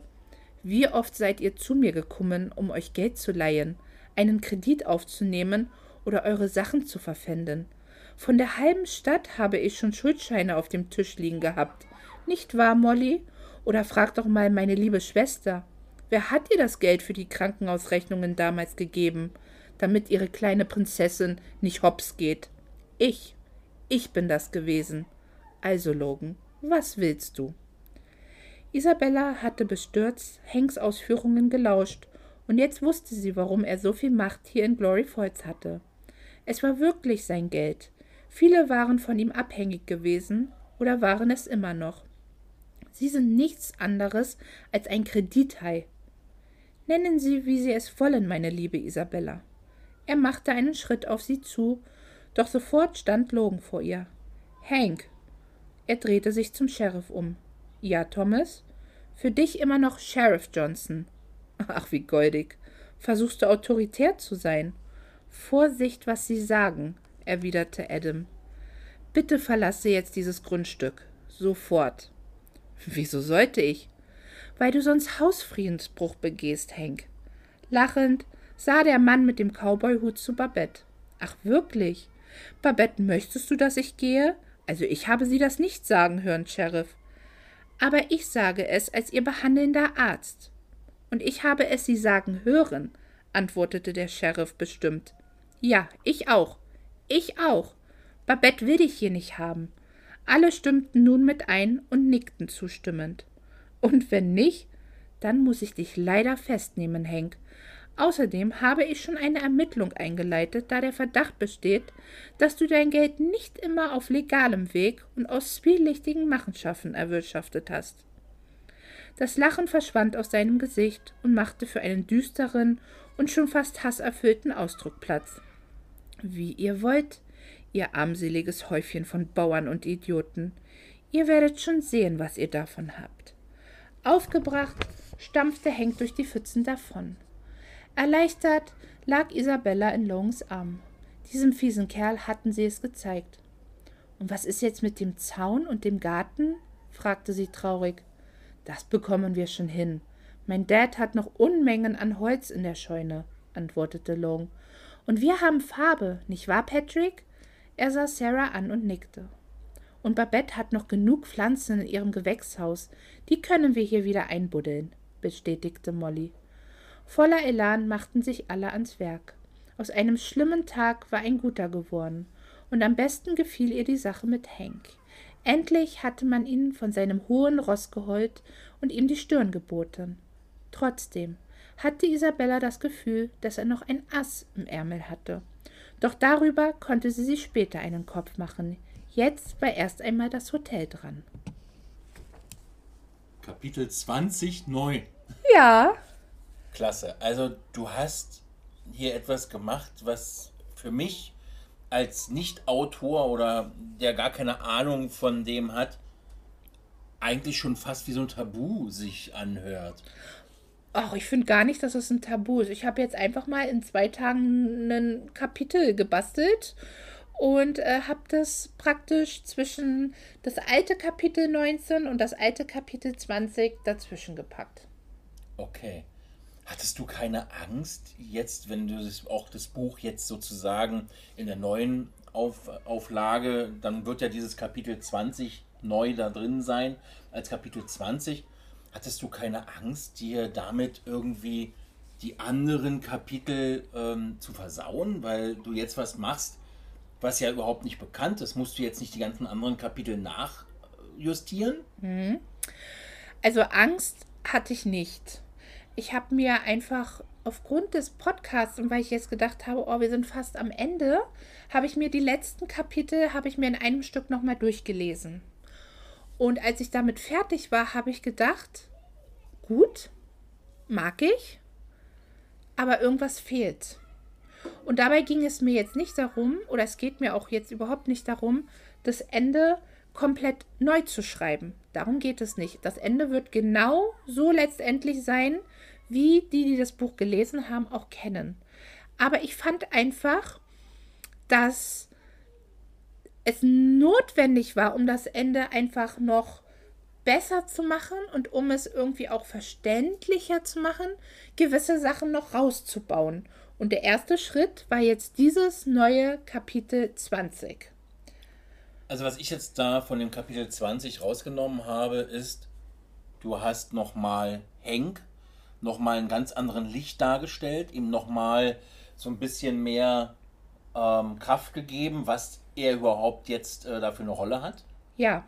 Wie oft seid ihr zu mir gekommen, um euch Geld zu leihen, einen Kredit aufzunehmen oder eure Sachen zu verpfänden? Von der halben Stadt habe ich schon Schuldscheine auf dem Tisch liegen gehabt. Nicht wahr, Molly? Oder frag doch mal meine liebe Schwester. Wer hat ihr das Geld für die Krankenhausrechnungen damals gegeben, damit ihre kleine Prinzessin nicht hops geht? Ich. Ich bin das gewesen. Also, Logan, was willst du? Isabella hatte bestürzt Hanks Ausführungen gelauscht, und jetzt wusste sie, warum er so viel Macht hier in Glory Falls hatte. Es war wirklich sein Geld. Viele waren von ihm abhängig gewesen oder waren es immer noch. Sie sind nichts anderes als ein Kredithai. Nennen Sie, wie Sie es wollen, meine liebe Isabella. Er machte einen Schritt auf sie zu, doch sofort stand Logan vor ihr. Hank. Er drehte sich zum Sheriff um. Ja, Thomas? Für dich immer noch Sheriff Johnson. Ach, wie goldig. Versuchst du autoritär zu sein? Vorsicht, was Sie sagen, erwiderte Adam. Bitte verlasse jetzt dieses Grundstück. Sofort. Wieso sollte ich? Weil du sonst Hausfriedensbruch begehst, Hank. Lachend sah der Mann mit dem Cowboyhut zu Babette. Ach wirklich? Babette, möchtest du, dass ich gehe? Also ich habe Sie das nicht sagen hören, Sheriff. Aber ich sage es als Ihr behandelnder Arzt. Und ich habe es Sie sagen hören, antwortete der Sheriff bestimmt. Ja, ich auch. Ich auch. Babette will dich hier nicht haben. Alle stimmten nun mit ein und nickten zustimmend. Und wenn nicht, dann muss ich dich leider festnehmen, Henk. Außerdem habe ich schon eine Ermittlung eingeleitet, da der Verdacht besteht, dass du dein Geld nicht immer auf legalem Weg und aus zwielichtigen Machenschaften erwirtschaftet hast. Das Lachen verschwand aus seinem Gesicht und machte für einen düsteren und schon fast hasserfüllten Ausdruck Platz. Wie ihr wollt, ihr armseliges Häufchen von Bauern und Idioten. Ihr werdet schon sehen, was ihr davon habt. Aufgebracht stampfte Henk durch die Pfützen davon. Erleichtert lag Isabella in Longs Arm. Diesem fiesen Kerl hatten sie es gezeigt. Und was ist jetzt mit dem Zaun und dem Garten? fragte sie traurig. Das bekommen wir schon hin. Mein Dad hat noch Unmengen an Holz in der Scheune, antwortete Long. Und wir haben Farbe, nicht wahr, Patrick? Er sah Sarah an und nickte. Und Babette hat noch genug Pflanzen in ihrem Gewächshaus. Die können wir hier wieder einbuddeln, bestätigte Molly. Voller Elan machten sich alle ans Werk. Aus einem schlimmen Tag war ein guter geworden, und am besten gefiel ihr die Sache mit Hank. Endlich hatte man ihn von seinem hohen Ross geholt und ihm die Stirn geboten. Trotzdem hatte Isabella das Gefühl, dass er noch ein Ass im Ärmel hatte. Doch darüber konnte sie sich später einen Kopf machen. Jetzt war erst einmal das Hotel dran. Kapitel 20 neu. Ja, Klasse. Also du hast hier etwas gemacht, was für mich als Nicht-Autor oder der gar keine Ahnung von dem hat, eigentlich schon fast wie so ein Tabu sich anhört. Ach, ich finde gar nicht, dass es ein Tabu ist. Ich habe jetzt einfach mal in zwei Tagen ein Kapitel gebastelt und äh, habe das praktisch zwischen das alte Kapitel 19 und das alte Kapitel 20 dazwischen gepackt. Okay. Hattest du keine Angst jetzt, wenn du das, auch das Buch jetzt sozusagen in der neuen Auf, Auflage, dann wird ja dieses Kapitel 20 neu da drin sein als Kapitel 20. Hattest du keine Angst, dir damit irgendwie die anderen Kapitel ähm, zu versauen, weil du jetzt was machst, was ja überhaupt nicht bekannt ist? Musst du jetzt nicht die ganzen anderen Kapitel nachjustieren? Mhm. Also Angst hatte ich nicht ich habe mir einfach aufgrund des Podcasts und weil ich jetzt gedacht habe, oh, wir sind fast am Ende, habe ich mir die letzten Kapitel, habe ich mir in einem Stück nochmal durchgelesen. Und als ich damit fertig war, habe ich gedacht, gut, mag ich, aber irgendwas fehlt. Und dabei ging es mir jetzt nicht darum, oder es geht mir auch jetzt überhaupt nicht darum, das Ende komplett neu zu schreiben. Darum geht es nicht. Das Ende wird genau so letztendlich sein, wie die, die das Buch gelesen haben, auch kennen. Aber ich fand einfach, dass es notwendig war, um das Ende einfach noch besser zu machen und um es irgendwie auch verständlicher zu machen, gewisse Sachen noch rauszubauen. Und der erste Schritt war jetzt dieses neue Kapitel 20. Also was ich jetzt da von dem Kapitel 20 rausgenommen habe, ist, du hast nochmal Henk nochmal einen ganz anderen Licht dargestellt, ihm nochmal so ein bisschen mehr ähm, Kraft gegeben, was er überhaupt jetzt äh, dafür eine Rolle hat. Ja.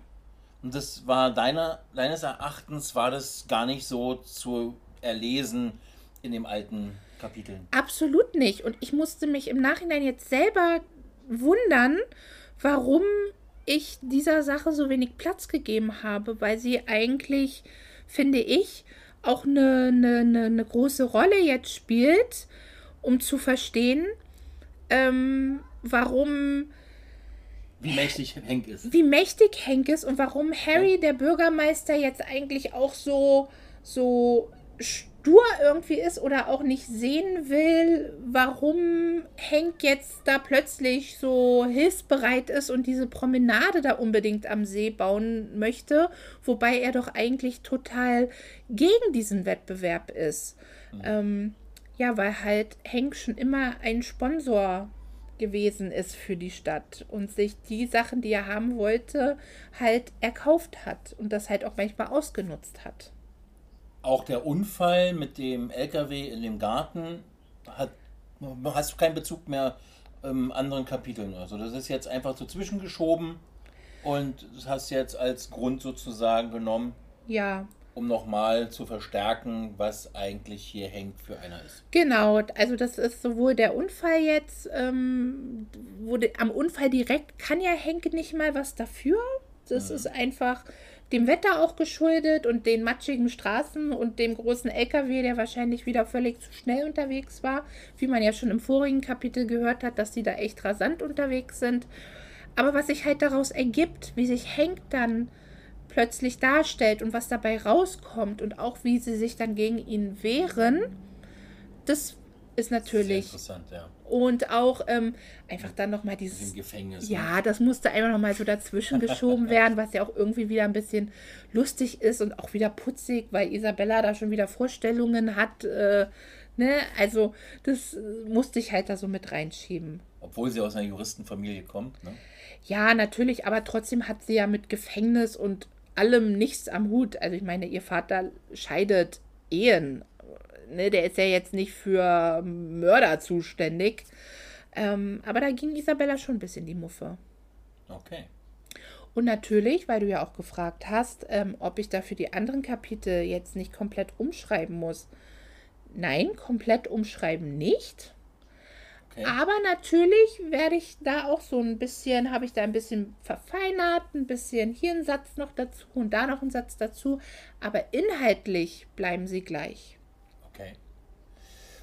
Und das war deiner, deines Erachtens war das gar nicht so zu erlesen in dem alten Kapitel. Absolut nicht. Und ich musste mich im Nachhinein jetzt selber wundern, warum ich dieser Sache so wenig Platz gegeben habe, weil sie eigentlich, finde ich, auch eine, eine, eine, große Rolle jetzt spielt, um zu verstehen, ähm, warum wie mächtig Henk ist. Wie mächtig Henk ist und warum Harry, der Bürgermeister, jetzt eigentlich auch so, so stur irgendwie ist oder auch nicht sehen will, warum Henk jetzt da plötzlich so hilfsbereit ist und diese Promenade da unbedingt am See bauen möchte, wobei er doch eigentlich total gegen diesen Wettbewerb ist. Mhm. Ähm, ja, weil halt Henk schon immer ein Sponsor gewesen ist für die Stadt und sich die Sachen, die er haben wollte, halt erkauft hat und das halt auch manchmal ausgenutzt hat. Auch der Unfall mit dem LKW in dem Garten hat, hast du keinen Bezug mehr im anderen Kapiteln. Also das ist jetzt einfach so zwischengeschoben und das hast du jetzt als Grund sozusagen genommen. Ja, um nochmal zu verstärken, was eigentlich hier hängt für einer ist. Genau, also das ist sowohl der Unfall jetzt, ähm, wurde am Unfall direkt kann ja Henke nicht mal was dafür. Das mhm. ist einfach dem Wetter auch geschuldet und den matschigen Straßen und dem großen LKW, der wahrscheinlich wieder völlig zu schnell unterwegs war, wie man ja schon im vorigen Kapitel gehört hat, dass die da echt rasant unterwegs sind. Aber was sich halt daraus ergibt, wie sich Henk dann plötzlich darstellt und was dabei rauskommt und auch wie sie sich dann gegen ihn wehren, das ist natürlich. interessant, ja. Und auch ähm, einfach dann nochmal dieses. Im Gefängnis. Ja, das musste einfach nochmal so dazwischen geschoben werden, was ja auch irgendwie wieder ein bisschen lustig ist und auch wieder putzig, weil Isabella da schon wieder Vorstellungen hat. Äh, ne? Also, das musste ich halt da so mit reinschieben. Obwohl sie aus einer Juristenfamilie kommt, ne? Ja, natürlich, aber trotzdem hat sie ja mit Gefängnis und allem nichts am Hut. Also ich meine, ihr Vater scheidet Ehen. Ne, der ist ja jetzt nicht für Mörder zuständig. Ähm, aber da ging Isabella schon ein bisschen die Muffe. Okay. Und natürlich, weil du ja auch gefragt hast, ähm, ob ich dafür die anderen Kapitel jetzt nicht komplett umschreiben muss. Nein, komplett umschreiben nicht. Okay. Aber natürlich werde ich da auch so ein bisschen, habe ich da ein bisschen verfeinert, ein bisschen hier einen Satz noch dazu und da noch einen Satz dazu. Aber inhaltlich bleiben sie gleich. Okay.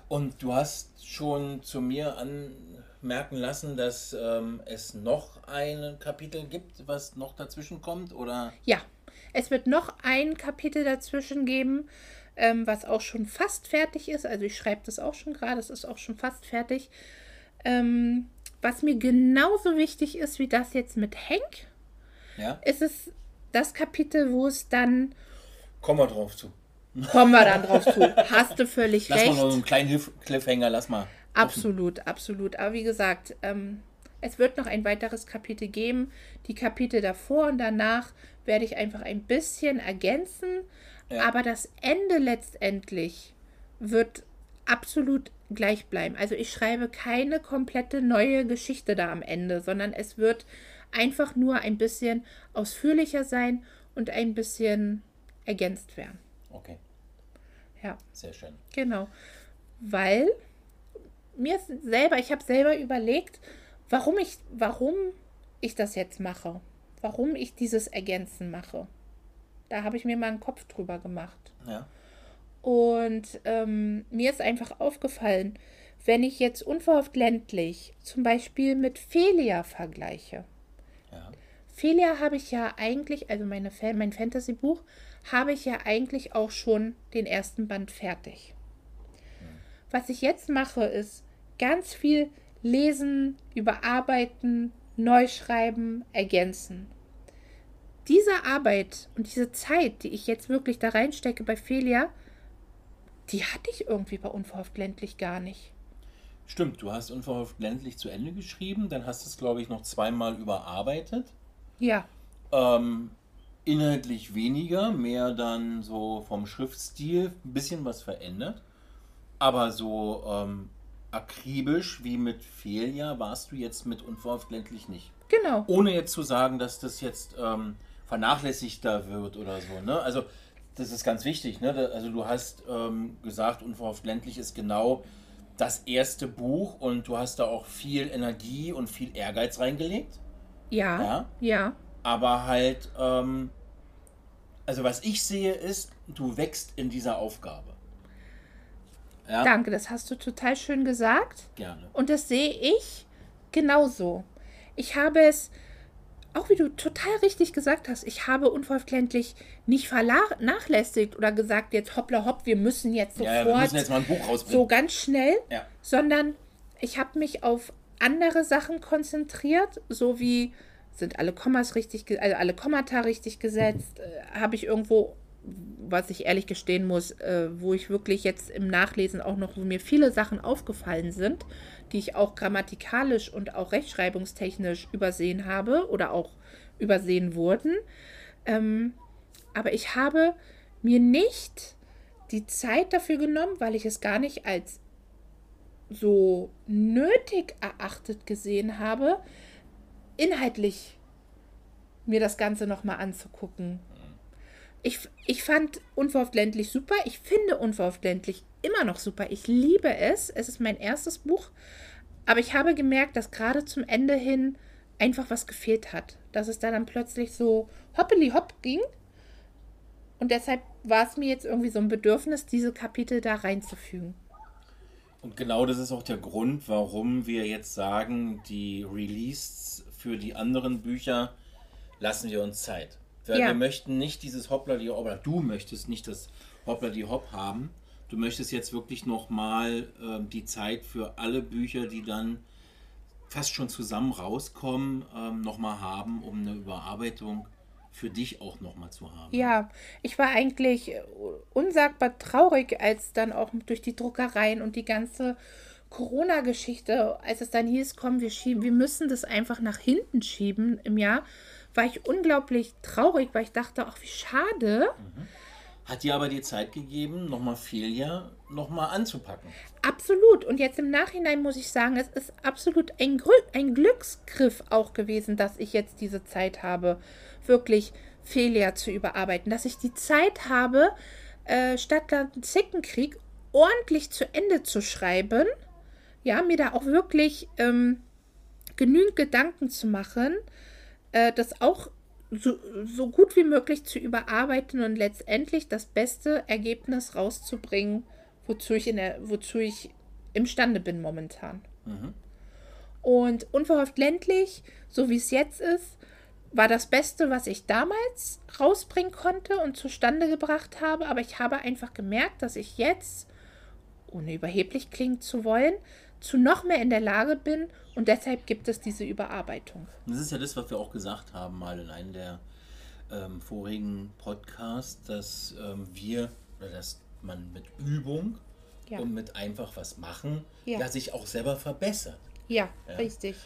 Und du hast schon zu mir anmerken lassen, dass ähm, es noch ein Kapitel gibt, was noch dazwischen kommt, oder? Ja, es wird noch ein Kapitel dazwischen geben, ähm, was auch schon fast fertig ist. Also ich schreibe das auch schon gerade, es ist auch schon fast fertig. Ähm, was mir genauso wichtig ist wie das jetzt mit Hank, ja? ist es das Kapitel, wo es dann. Kommen wir drauf zu. Kommen wir dann drauf zu. Hast du völlig lass recht. Lass mal noch einen kleinen Cliffhanger, lass mal. Absolut, offen. absolut. Aber wie gesagt, ähm, es wird noch ein weiteres Kapitel geben. Die Kapitel davor und danach werde ich einfach ein bisschen ergänzen. Ja. Aber das Ende letztendlich wird absolut gleich bleiben. Also ich schreibe keine komplette neue Geschichte da am Ende, sondern es wird einfach nur ein bisschen ausführlicher sein und ein bisschen ergänzt werden. Okay. Ja. Sehr schön. Genau. Weil mir selber, ich habe selber überlegt, warum ich, warum ich das jetzt mache. Warum ich dieses Ergänzen mache. Da habe ich mir mal einen Kopf drüber gemacht. Ja. Und ähm, mir ist einfach aufgefallen, wenn ich jetzt unverhofft ländlich zum Beispiel mit Felia vergleiche. Ja. Felia habe ich ja eigentlich, also meine, mein Fantasy-Buch, habe ich ja eigentlich auch schon den ersten Band fertig. Was ich jetzt mache, ist ganz viel lesen, überarbeiten, neu schreiben, ergänzen. Diese Arbeit und diese Zeit, die ich jetzt wirklich da reinstecke bei Felia, die hatte ich irgendwie bei Unverhofft ländlich gar nicht. Stimmt, du hast Unverhofft ländlich zu Ende geschrieben, dann hast du es, glaube ich, noch zweimal überarbeitet. Ja. Ähm, inhaltlich weniger, mehr dann so vom Schriftstil ein bisschen was verändert. Aber so ähm, akribisch wie mit Felia warst du jetzt mit Unverhofft ländlich nicht. Genau. Ohne jetzt zu sagen, dass das jetzt ähm, vernachlässigter wird oder so. Ne? Also das ist ganz wichtig. Ne? Also du hast ähm, gesagt, Unverhofft ländlich ist genau das erste Buch und du hast da auch viel Energie und viel Ehrgeiz reingelegt. Ja. Ja. ja. Aber halt, ähm, also was ich sehe ist, du wächst in dieser Aufgabe. Ja? Danke, das hast du total schön gesagt. Gerne. Und das sehe ich genauso. Ich habe es auch wie du total richtig gesagt hast, ich habe unverständlich nicht vernachlässigt oder gesagt, jetzt hoppla hopp, wir müssen jetzt sofort Ja, wir müssen jetzt mal ein Buch rausbringen. so ganz schnell, Ja. sondern ich habe mich auf andere Sachen konzentriert, so wie sind alle Kommas richtig, also alle Kommata richtig gesetzt, äh, habe ich irgendwo, was ich ehrlich gestehen muss, äh, wo ich wirklich jetzt im Nachlesen auch noch, wo mir viele Sachen aufgefallen sind, die ich auch grammatikalisch und auch rechtschreibungstechnisch übersehen habe oder auch übersehen wurden. Ähm, aber ich habe mir nicht die Zeit dafür genommen, weil ich es gar nicht als so nötig erachtet gesehen habe, inhaltlich mir das Ganze nochmal anzugucken. Ich, ich fand Unverhofft ländlich super. Ich finde Unverhofft ländlich immer noch super. Ich liebe es. Es ist mein erstes Buch. Aber ich habe gemerkt, dass gerade zum Ende hin einfach was gefehlt hat. Dass es da dann plötzlich so hoppeli hopp ging. Und deshalb war es mir jetzt irgendwie so ein Bedürfnis, diese Kapitel da reinzufügen. Und genau das ist auch der Grund, warum wir jetzt sagen, die Releases für die anderen Bücher lassen wir uns Zeit. Weil Ja. wir möchten nicht dieses Hoppla die Hopp, du möchtest nicht das Hoppla die Hopp haben. Du möchtest jetzt wirklich nochmal ähm, die Zeit für alle Bücher, die dann fast schon zusammen rauskommen, ähm, nochmal haben, um eine Überarbeitung für dich auch nochmal zu haben. Ja, ich war eigentlich äh, unsagbar traurig, als dann auch durch die Druckereien und die ganze Corona-Geschichte, als es dann hieß, komm, wir schieben, wir müssen das einfach nach hinten schieben im Jahr, war ich unglaublich traurig, weil ich dachte, ach, wie schade. Hat dir aber die Zeit gegeben, nochmal Felia nochmal anzupacken. Absolut. Und jetzt im Nachhinein muss ich sagen, es ist absolut ein, ein Glücksgriff auch gewesen, dass ich jetzt diese Zeit habe, wirklich Felia zu überarbeiten. Dass ich die Zeit habe, äh, Stadtland Zickenkrieg ordentlich zu Ende zu schreiben. Ja, mir da auch wirklich ähm, genügend Gedanken zu machen, äh, das auch so, so gut wie möglich zu überarbeiten und letztendlich das beste Ergebnis rauszubringen, wozu ich, in der, wozu ich imstande bin momentan. Und unverhofft ländlich, so wie es jetzt ist, war das Beste, was ich damals rausbringen konnte und zustande gebracht habe. Aber ich habe einfach gemerkt, dass ich jetzt, ohne überheblich klingen zu wollen, zu noch mehr in der Lage bin und deshalb gibt es diese Überarbeitung. Das ist ja das, was wir auch gesagt haben, mal in einem der ähm, vorigen Podcasts, dass ähm, wir oder dass man mit Übung Ja. und mit einfach was machen, Ja. ja. sich auch selber verbessert. Ja, richtig.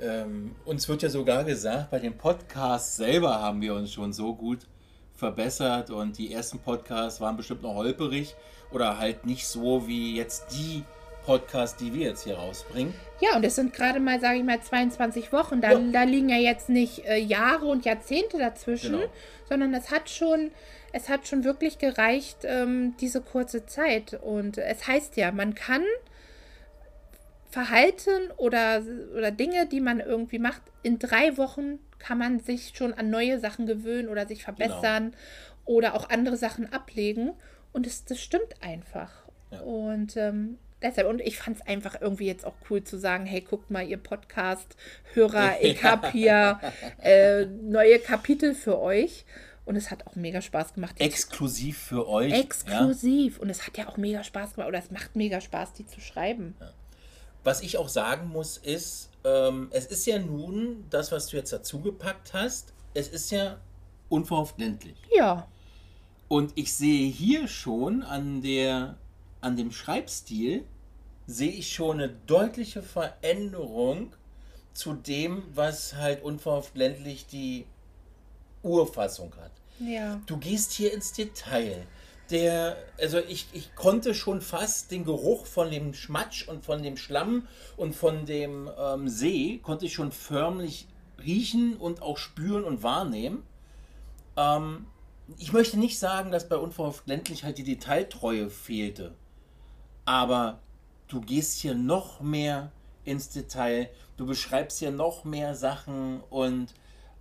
Ähm, uns wird ja sogar gesagt, bei dem Podcast selber haben wir uns schon so gut verbessert und die ersten Podcasts waren bestimmt noch holperig oder halt nicht so wie jetzt die Podcasts, die wir jetzt hier rausbringen. Ja, und es sind gerade mal, sage ich mal, 22 Wochen. Da, da liegen ja jetzt nicht äh, Jahre und Jahrzehnte dazwischen, Genau. sondern es hat schon, es hat schon wirklich gereicht, ähm, diese kurze Zeit. Und es heißt ja, man kann Verhalten oder, oder Dinge, die man irgendwie macht, in drei Wochen kann man sich schon an neue Sachen gewöhnen oder sich verbessern oder auch andere Sachen ablegen. Und es, das stimmt einfach. Ja. Und ähm, deshalb, und ich fand es einfach irgendwie jetzt auch cool zu sagen, hey, guckt mal, ihr Podcast-Hörer, ich habe hier äh, neue Kapitel für euch. Und es hat auch mega Spaß gemacht. Exklusiv für euch. Ja? Exklusiv. Und es hat ja auch mega Spaß gemacht. Oder es macht mega Spaß, die zu schreiben. Was ich auch sagen muss, ist, ähm, es ist ja nun das, was du jetzt dazugepackt hast, es ist ja unverhofft ländlich. Ja. Und ich sehe hier schon an, der, an dem Schreibstil, sehe ich schon eine deutliche Veränderung zu dem, was halt unverhofft ländlich die Urfassung hat. Ja. Du gehst hier ins Detail. Der, also ich, ich konnte schon fast den Geruch von dem Schmatsch und von dem Schlamm und von dem ähm, See, konnte ich schon förmlich riechen und auch spüren und wahrnehmen. Ähm, ich möchte nicht sagen, dass bei Unverhofft ländlich halt die Detailtreue fehlte. Aber du gehst hier noch mehr ins Detail, du beschreibst hier noch mehr Sachen und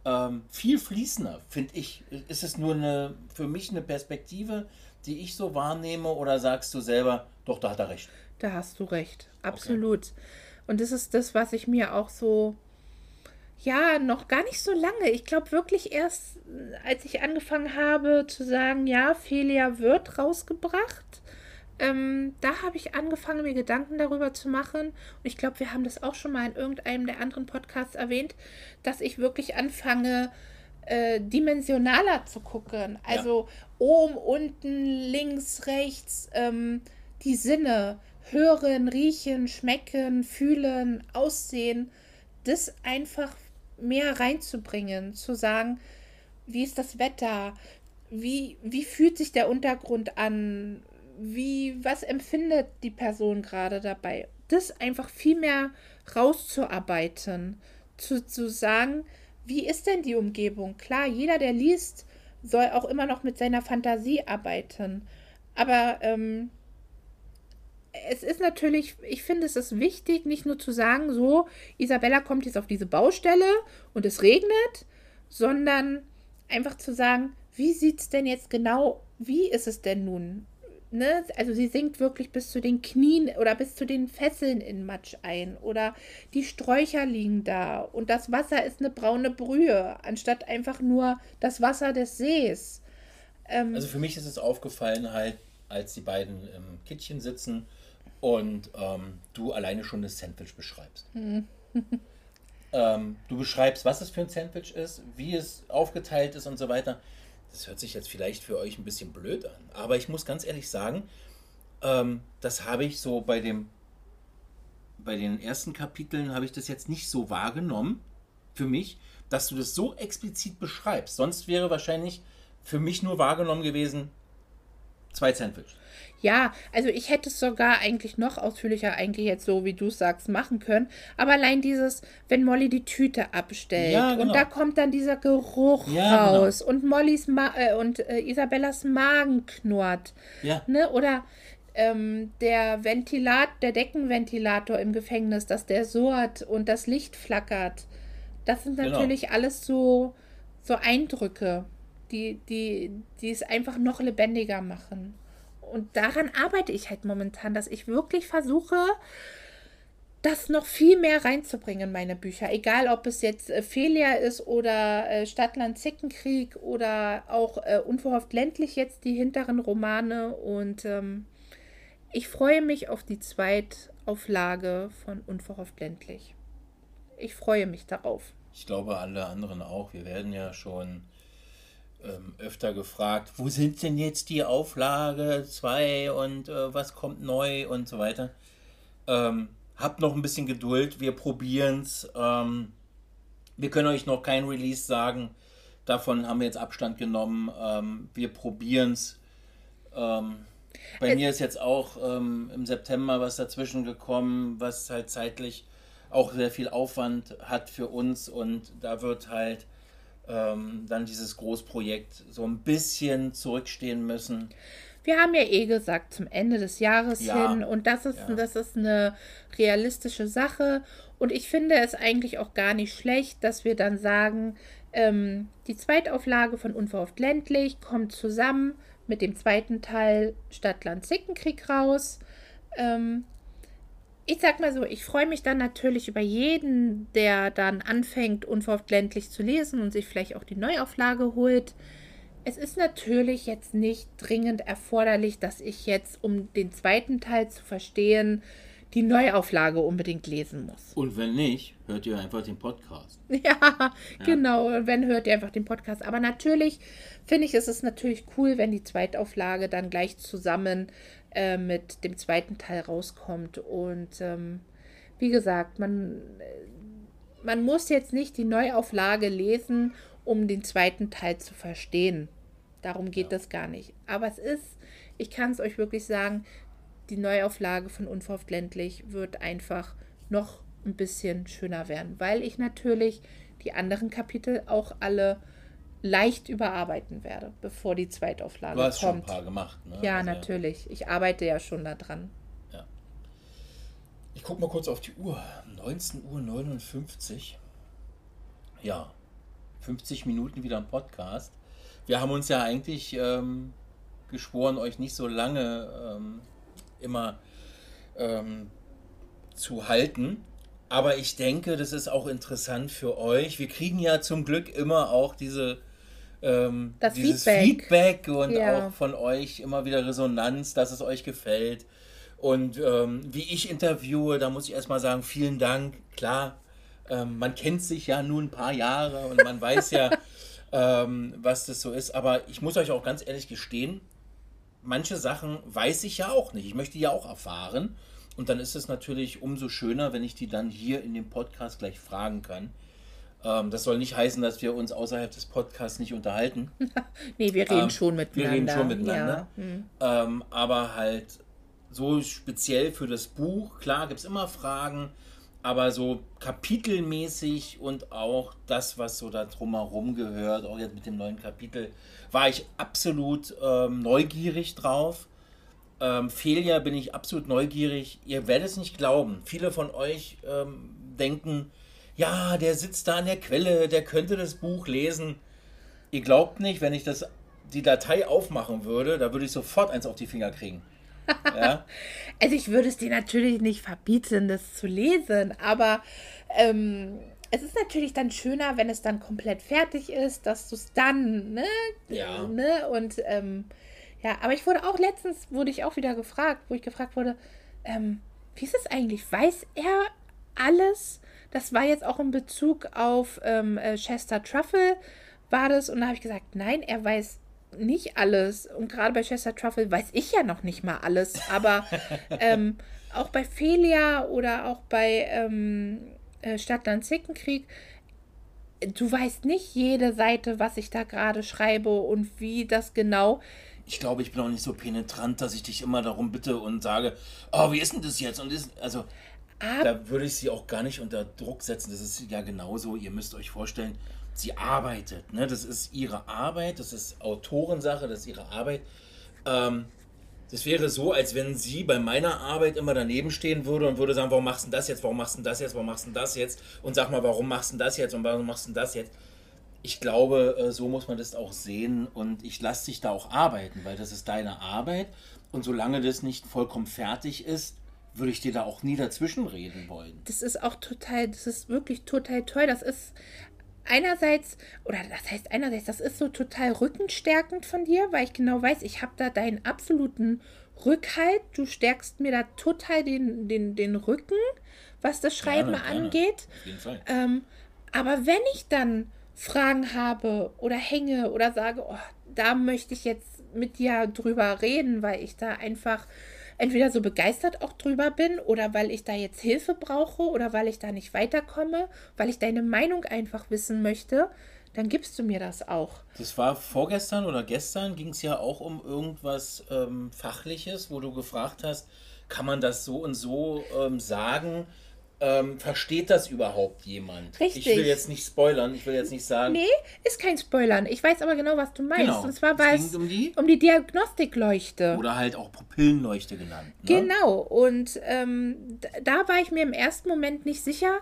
ähm, viel fließender, finde ich. Ist es nur eine, für mich eine Perspektive, die ich so wahrnehme oder sagst du selber, doch, da hat er recht. Da hast du recht. Absolut. Und das ist das, was ich mir auch so, Ja, noch gar nicht so lange. Ich glaube wirklich erst, als ich angefangen habe zu sagen, ja, Felia wird rausgebracht. Ähm, da habe ich angefangen, mir Gedanken darüber zu machen. Und ich glaube, wir haben das auch schon mal in irgendeinem der anderen Podcasts erwähnt, dass ich wirklich anfange, äh, dimensionaler zu gucken. Also ja. oben, unten, links, rechts, ähm, die Sinne, hören, riechen, schmecken, fühlen, aussehen, das einfach mehr reinzubringen, zu sagen, wie ist das Wetter, wie, wie fühlt sich der Untergrund an, wie, was empfindet die Person gerade dabei. Das einfach viel mehr rauszuarbeiten, zu, zu sagen, wie ist denn die Umgebung? Klar, jeder, der liest, soll auch immer noch mit seiner Fantasie arbeiten. Aber ähm, es ist natürlich, ich finde, es ist wichtig, nicht nur zu sagen, so, Isabella kommt jetzt auf diese Baustelle und es regnet, sondern einfach zu sagen, wie sieht es denn jetzt genau, wie ist es denn nun? Ne? Also sie sinkt wirklich bis zu den Knien oder bis zu den Fesseln in Matsch ein oder die Sträucher liegen da und das Wasser ist eine braune Brühe, anstatt einfach nur das Wasser des Sees. Ähm, also für mich ist es aufgefallen halt, als die beiden im Kittchen sitzen und ähm, du alleine schon das Sandwich beschreibst. Hm. ähm, du beschreibst, was es für ein Sandwich ist, wie es aufgeteilt ist und so weiter. Das hört sich jetzt vielleicht für euch ein bisschen blöd an, aber ich muss ganz ehrlich sagen, ähm, das habe ich so bei dem bei den ersten Kapiteln habe ich das jetzt nicht so wahrgenommen für mich, dass du das so explizit beschreibst. Sonst wäre wahrscheinlich für mich nur wahrgenommen gewesen zwei Sandwich. Ja, also ich hätte es sogar eigentlich noch ausführlicher, eigentlich jetzt so, wie du sagst, machen können. Aber allein dieses, wenn Molly die Tüte abstellt ja, genau. und da kommt dann dieser Geruch ja, genau. raus genau. und Mollys Ma äh, und äh, Isabellas Magen knurrt. Ja. Ne? Oder ähm, der Ventilat, der Deckenventilator im Gefängnis, dass der surrt und das Licht flackert. Das sind genau. natürlich genau. alles so, so Eindrücke, die, die, die es einfach noch lebendiger machen und daran arbeite ich halt momentan, dass ich wirklich versuche, das noch viel mehr reinzubringen in meine Bücher. Egal, ob es jetzt äh, Felia ist oder äh, Stadtland Zickenkrieg oder auch äh, Unverhofft ländlich jetzt die hinteren Romane. Und ähm, ich freue mich auf die Zweitauflage von Unverhofft ländlich. Ich freue mich darauf. Ich glaube, alle anderen auch. Wir werden ja schon ähm, öfter gefragt, wo sind denn jetzt die Auflage 2 und äh, was kommt neu und so weiter. Ähm, habt noch ein bisschen Geduld, wir probieren es. Ähm, wir können euch noch kein Release sagen. Davon haben wir jetzt Abstand genommen. Ähm, wir probieren es. Ähm, bei mir ist jetzt auch ähm, im September was dazwischen gekommen, was halt zeitlich auch sehr viel Aufwand hat für uns und da wird halt ähm, dann dieses Großprojekt so ein bisschen zurückstehen müssen. Wir haben ja eh gesagt, zum Ende des Jahres ja. hin. Und das ist, ja. das ist eine realistische Sache. Und ich finde es eigentlich auch gar nicht schlecht, dass wir dann sagen, ähm, die Zweitauflage von Unverhofft ländlich kommt zusammen mit dem zweiten Teil Stadt-Land-Zickenkrieg raus. Ähm, ich sag mal so, ich freue mich dann natürlich über jeden, der dann anfängt, unverländlich zu lesen und sich vielleicht auch die Neuauflage holt. Es ist natürlich jetzt nicht dringend erforderlich, dass ich jetzt, um den zweiten Teil zu verstehen, die Neuauflage unbedingt lesen muss. Und wenn nicht, hört ihr einfach den Podcast. Ja, ja, genau. Wenn hört ihr einfach den Podcast. Aber natürlich finde ich, ist es natürlich cool, wenn die Zweitauflage dann gleich zusammen äh, mit dem zweiten Teil rauskommt. Und ähm, wie gesagt, man, man muss jetzt nicht die Neuauflage lesen, um den zweiten Teil zu verstehen. Darum geht ja. das gar nicht. Aber es ist, ich kann es euch wirklich sagen, die Neuauflage von Unverhofft ländlich wird einfach noch ein bisschen schöner werden, weil ich natürlich die anderen Kapitel auch alle leicht überarbeiten werde, bevor die Zweitauflage kommt. Du hast kommt. schon ein paar gemacht, ne? Ja, also, natürlich. Ich arbeite ja schon daran. Ja. Ich gucke mal kurz auf die Uhr. 19.59 Uhr. Ja, 50 Minuten wieder im Podcast. Wir haben uns ja eigentlich ähm, geschworen, euch nicht so lange ähm, immer ähm, zu halten. Aber ich denke, das ist auch interessant für euch. Wir kriegen ja zum Glück immer auch diese ähm, Das dieses Feedback. Feedback und Ja. auch von euch immer wieder Resonanz, dass es euch gefällt. Und ähm, wie ich interviewe, da muss ich erstmal sagen, vielen Dank. Klar, ähm, man kennt sich ja nun ein paar Jahre und man weiß ja, ähm, was das so ist. Aber ich muss euch auch ganz ehrlich gestehen, manche Sachen weiß ich ja auch nicht. Ich möchte die ja auch erfahren. Und dann ist es natürlich umso schöner, wenn ich die dann hier in dem Podcast gleich fragen kann. Ähm, das soll nicht heißen, dass wir uns außerhalb des Podcasts nicht unterhalten. Nee, wir reden Ähm, schon wir miteinander. reden schon miteinander. Ja. Hm. Ähm, aber halt so speziell für das Buch, klar gibt es immer Fragen, aber so kapitelmäßig und auch das, was so da drumherum gehört, auch jetzt mit dem neuen Kapitel, war ich absolut ähm, neugierig drauf. Ähm, Felia bin ich absolut neugierig. Ihr werdet es nicht glauben. Viele von euch ähm, denken, ja, der sitzt da an der Quelle, der könnte das Buch lesen. Ihr glaubt nicht, wenn ich das, die Datei aufmachen würde, da würde ich sofort eins auf die Finger kriegen. Ja? Also ich würde es dir natürlich nicht verbieten, das zu lesen, aber ähm, es ist natürlich dann schöner, wenn es dann komplett fertig ist, dass du es dann, ne? Ja. ne? Und ähm, ja, aber ich wurde auch letztens, wurde ich auch wieder gefragt, wo ich gefragt wurde, ähm, wie ist es eigentlich? Weiß er alles? Das war jetzt auch in Bezug auf ähm, äh, Chester Truffle, war das. Und da habe ich gesagt, nein, er weiß nicht alles. Und gerade bei Chester Truffle weiß ich ja noch nicht mal alles. Aber ähm, auch bei Felia oder auch bei ähm, äh, Stadtland Zickenkrieg, du weißt nicht jede Seite, was ich da gerade schreibe und wie das genau. Ich glaube, ich bin auch nicht so penetrant, dass ich dich immer darum bitte und sage, oh, wie ist denn das jetzt? Und ist, also, Ab da würde ich sie auch gar nicht unter Druck setzen. Das ist ja genauso. Ihr müsst euch vorstellen, sie arbeitet. Ne? Das ist ihre Arbeit, das ist Autorensache, das ist ihre Arbeit. Ähm, das wäre so, als wenn sie bei meiner Arbeit immer daneben stehen würde und würde sagen, warum machst du das jetzt, warum machst du das jetzt, warum machst du das jetzt? Und sag mal, warum machst du das jetzt und warum machst du das jetzt? Ich glaube, äh, so muss man das auch sehen und ich lasse dich da auch arbeiten, weil das ist deine Arbeit und solange das nicht vollkommen fertig ist, würde ich dir da auch nie dazwischen reden wollen. das ist auch total, das ist wirklich total toll. Das ist einerseits, oder das heißt einerseits, das ist so total rückenstärkend von dir, weil ich genau weiß, ich habe da deinen absoluten Rückhalt. Du stärkst mir da total den, den, den Rücken, was das Schreiben Gerne, gerne. angeht. Auf jeden Fall. Ähm, aber wenn ich dann Fragen habe oder hänge oder sage, oh, da möchte ich jetzt mit dir drüber reden, weil ich da einfach entweder so begeistert auch drüber bin oder weil ich da jetzt Hilfe brauche oder weil ich da nicht weiterkomme, weil ich deine Meinung einfach wissen möchte, dann gibst du mir das auch. Das war vorgestern oder gestern, ging es ja auch um irgendwas ähm, Fachliches, wo du gefragt hast, kann man das so und so ähm, sagen? Ähm, versteht das überhaupt jemand? Richtig. Ich will jetzt nicht spoilern, ich will jetzt nicht sagen. Nee, ist kein Spoilern. Ich weiß aber genau, was du meinst. Genau. Und zwar war Es um die- um die Diagnostikleuchte. Oder halt auch Pupillenleuchte genannt. Ne? Genau, und ähm, da war ich mir im ersten Moment nicht sicher,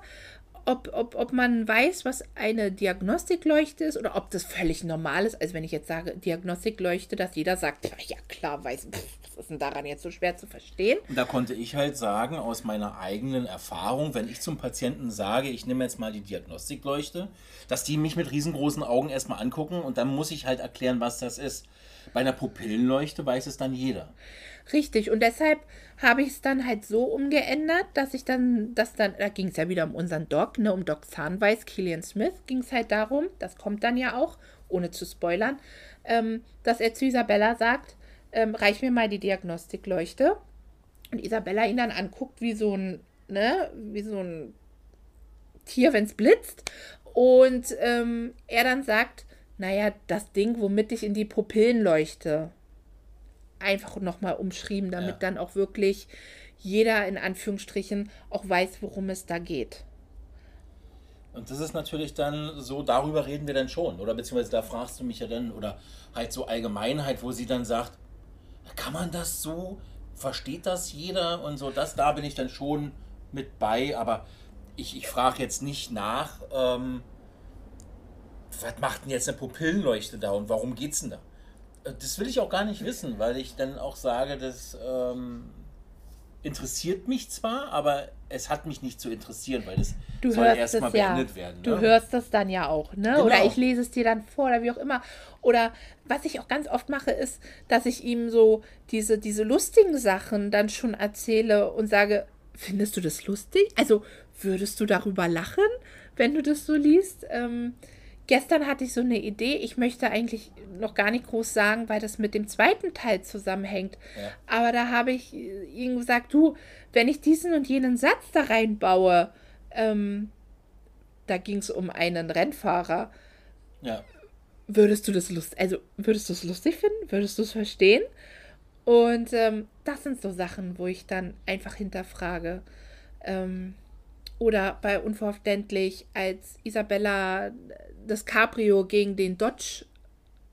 ob, ob, ob man weiß, was eine Diagnostikleuchte ist oder ob das völlig normal ist. Also wenn ich jetzt sage Diagnostikleuchte, dass jeder sagt, ja, klar, weiß, pff, ist denn daran jetzt so schwer zu verstehen? Und da konnte ich halt sagen, aus meiner eigenen Erfahrung, wenn ich zum Patienten sage, ich nehme jetzt mal die Diagnostikleuchte, dass die mich mit riesengroßen Augen erstmal angucken und dann muss ich halt erklären, was das ist. Bei einer Pupillenleuchte weiß es dann jeder. Richtig, und deshalb habe ich es dann halt so umgeändert, dass ich dann, dass dann, da ging es ja wieder um unseren Doc, ne, um Doc Zahnweiß, Killian Smith, ging es halt darum, das kommt dann ja auch, ohne zu spoilern, ähm, dass er zu Isabella sagt, ähm, reich mir mal die Diagnostikleuchte. Und Isabella ihn dann anguckt wie so ein, ne, wie so ein Tier, wenn es blitzt. Und ähm, er dann sagt, naja, das Ding, womit ich in die Pupillen leuchte, einfach nochmal umschrieben, damit Ja. dann auch wirklich jeder in Anführungsstrichen auch weiß, worum es da geht. Und das ist natürlich dann so, darüber reden wir dann schon. Oder beziehungsweise da fragst du mich ja dann, oder halt so Allgemeinheit, wo sie dann sagt, kann man das so? Versteht das jeder? Und so, das, da bin ich dann schon mit bei, aber ich, ich frage jetzt nicht nach, ähm, was macht denn jetzt eine Pupillenleuchte da und warum geht's denn da? Äh, Das will ich auch gar nicht wissen, weil ich dann auch sage, dass ähm, interessiert mich zwar, aber es hat mich nicht zu interessieren, weil es Du soll erstmal es ja. beendet werden. Du ne? hörst das dann ja auch, ne? Genau. Oder ich lese es dir dann vor oder wie auch immer. Oder was ich auch ganz oft mache, ist, dass ich ihm so diese, diese lustigen Sachen dann schon erzähle und sage, findest du das lustig? Also würdest du darüber lachen, wenn du das so liest? Ähm, gestern hatte ich so eine Idee, ich möchte eigentlich noch gar nicht groß sagen, weil das mit dem zweiten Teil zusammenhängt. Ja. Aber da habe ich äh, ihm gesagt, du, wenn ich diesen und jenen Satz da reinbaue, ähm, da ging es um einen Rennfahrer, Ja. würdest du das lust, also würdest du es lustig finden? Würdest du es verstehen? Und ähm, das sind so Sachen, wo ich dann einfach hinterfrage. Ähm, oder bei Unverständlich, als Isabella das Cabrio gegen den Dodge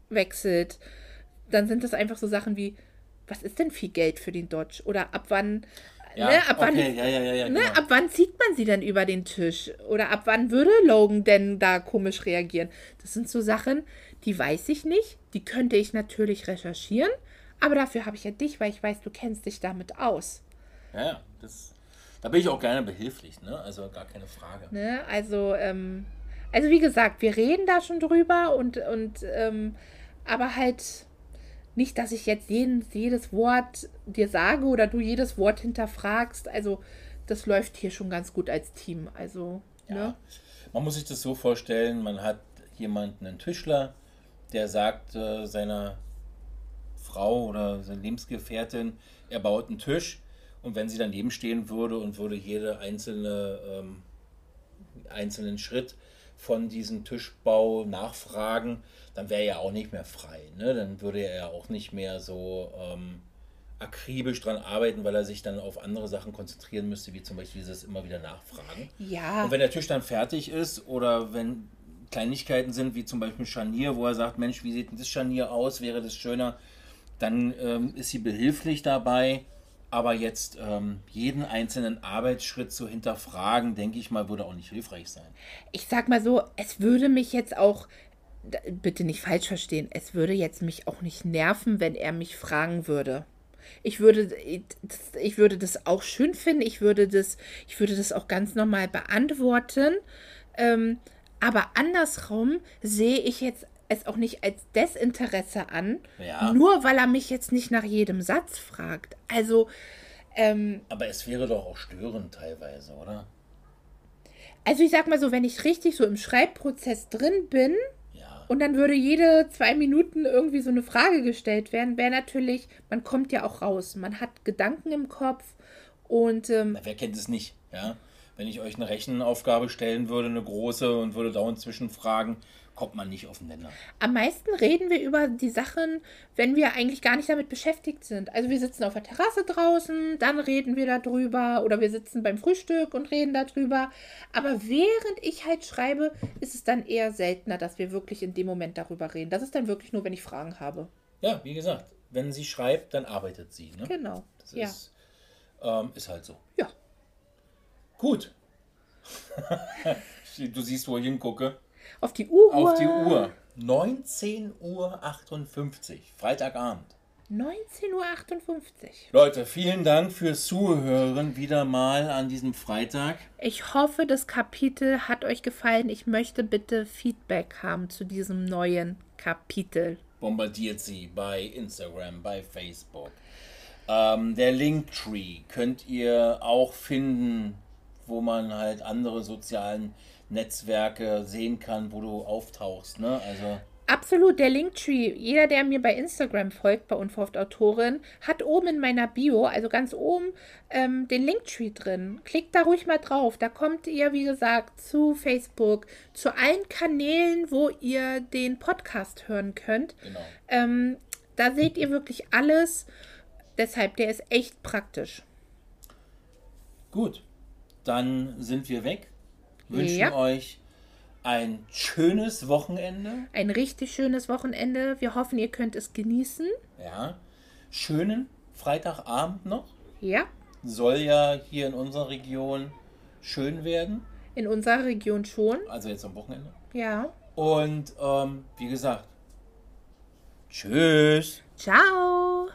wechselt, dann sind das einfach so Sachen wie, was ist denn viel Geld für den Dodge? Oder ab wann, Ja, ne, ab wann okay, ja, ja, ja, ja, Ne, genau. ab wann zieht man sie denn über den Tisch? Oder ab wann würde Logan denn da komisch reagieren? Das sind so Sachen, die weiß ich nicht. Die könnte ich natürlich recherchieren. Aber dafür habe ich ja dich, weil ich weiß, du kennst dich damit aus. Ja, ja, das, da bin ich auch gerne behilflich, ne? Also gar keine Frage. Ne? Also, ähm, also wie gesagt, wir reden da schon drüber und, und ähm, aber halt nicht, dass ich jetzt jeden, jedes Wort dir sage oder du jedes Wort hinterfragst. Also, das läuft hier schon ganz gut als Team. Also, ne? Ja. Man muss sich das so vorstellen, man hat jemanden, einen Tischler, der sagt äh, seiner Frau oder seiner Lebensgefährtin, er baut einen Tisch und wenn sie daneben stehen würde und würde jede einzelne ähm, einzelnen Schritt von diesem Tischbau nachfragen, dann wäre er auch nicht mehr frei. Ne? Dann würde er ja auch nicht mehr so ähm, akribisch dran arbeiten, weil er sich dann auf andere Sachen konzentrieren müsste, wie zum Beispiel dieses immer wieder nachfragen. Ja. Und wenn der Tisch dann fertig ist oder wenn Kleinigkeiten sind, wie zum Beispiel Scharnier, wo er sagt, Mensch, wie sieht denn das Scharnier aus, wäre das schöner, dann ähm, ist sie behilflich dabei. Aber jetzt ähm, jeden einzelnen Arbeitsschritt zu hinterfragen, denke ich mal, würde auch nicht hilfreich sein. ich sag mal so, es würde mich jetzt auch, bitte nicht falsch verstehen, es würde jetzt mich auch nicht nerven, wenn er mich fragen würde. Ich würde, das- ich würde das auch schön finden, ich würde das, ich würde das auch ganz normal beantworten. Ähm, aber andersrum sehe ich jetzt es auch nicht als Desinteresse an, Ja. nur weil er mich jetzt nicht nach jedem Satz fragt. Also, ähm, Aber es wäre doch auch störend teilweise, oder? also ich sag mal so, wenn ich richtig so im Schreibprozess drin bin, Ja. Und dann würde jede zwei Minuten irgendwie so eine Frage gestellt werden, wäre natürlich, man kommt ja auch raus. Man hat Gedanken im Kopf und ähm, Na, wer kennt es nicht, ja? Wenn ich euch eine Rechenaufgabe stellen würde, eine große, und würde dauernd zwischenfragen, kommt man nicht auf den Nenner. am meisten reden wir über die Sachen, wenn wir eigentlich gar nicht damit beschäftigt sind. Also wir sitzen auf der Terrasse draußen, dann reden wir darüber oder wir sitzen beim Frühstück und reden darüber. Aber während ich halt schreibe, ist es dann eher seltener, dass wir wirklich in dem Moment darüber reden. Das ist dann wirklich nur, wenn ich Fragen habe. Ja, wie gesagt, wenn sie schreibt, dann arbeitet sie. Ne? Genau. Das ja. ist, ähm, ist halt so. Ja. Gut. du siehst, wo ich hingucke. Auf die Uhr. Auf die Uhr. 19.58 Uhr, Freitagabend. 19.58 Uhr. Leute, vielen Dank fürs Zuhören wieder mal an diesem Freitag. Ich hoffe, das Kapitel hat euch gefallen. Ich möchte bitte Feedback haben zu diesem neuen Kapitel. Bombardiert sie bei Instagram, bei Facebook. Ähm, der Linktree könnt ihr auch finden, wo man halt andere sozialen Netzwerke sehen kann, wo du auftauchst. Ne? Also Absolut, der Linktree. Jeder, der mir bei Instagram folgt, bei Unverhofft Autorin, hat oben in meiner Bio, also ganz oben, ähm, den Linktree drin. Klickt da ruhig mal drauf. Da kommt ihr, wie gesagt, zu Facebook, zu allen Kanälen, wo ihr den Podcast hören könnt. genau. Ähm, da seht ihr wirklich alles. Deshalb, der ist echt praktisch. Gut, dann sind wir weg. Wünschen Ja. euch ein schönes Wochenende. Ein richtig schönes Wochenende. Wir hoffen, ihr könnt es genießen. Ja, schönen Freitagabend noch. Ja, Soll ja hier in unserer Region schön werden. in unserer Region schon. Also jetzt am Wochenende. Ja. Und ähm, wie gesagt, tschüss. Ciao.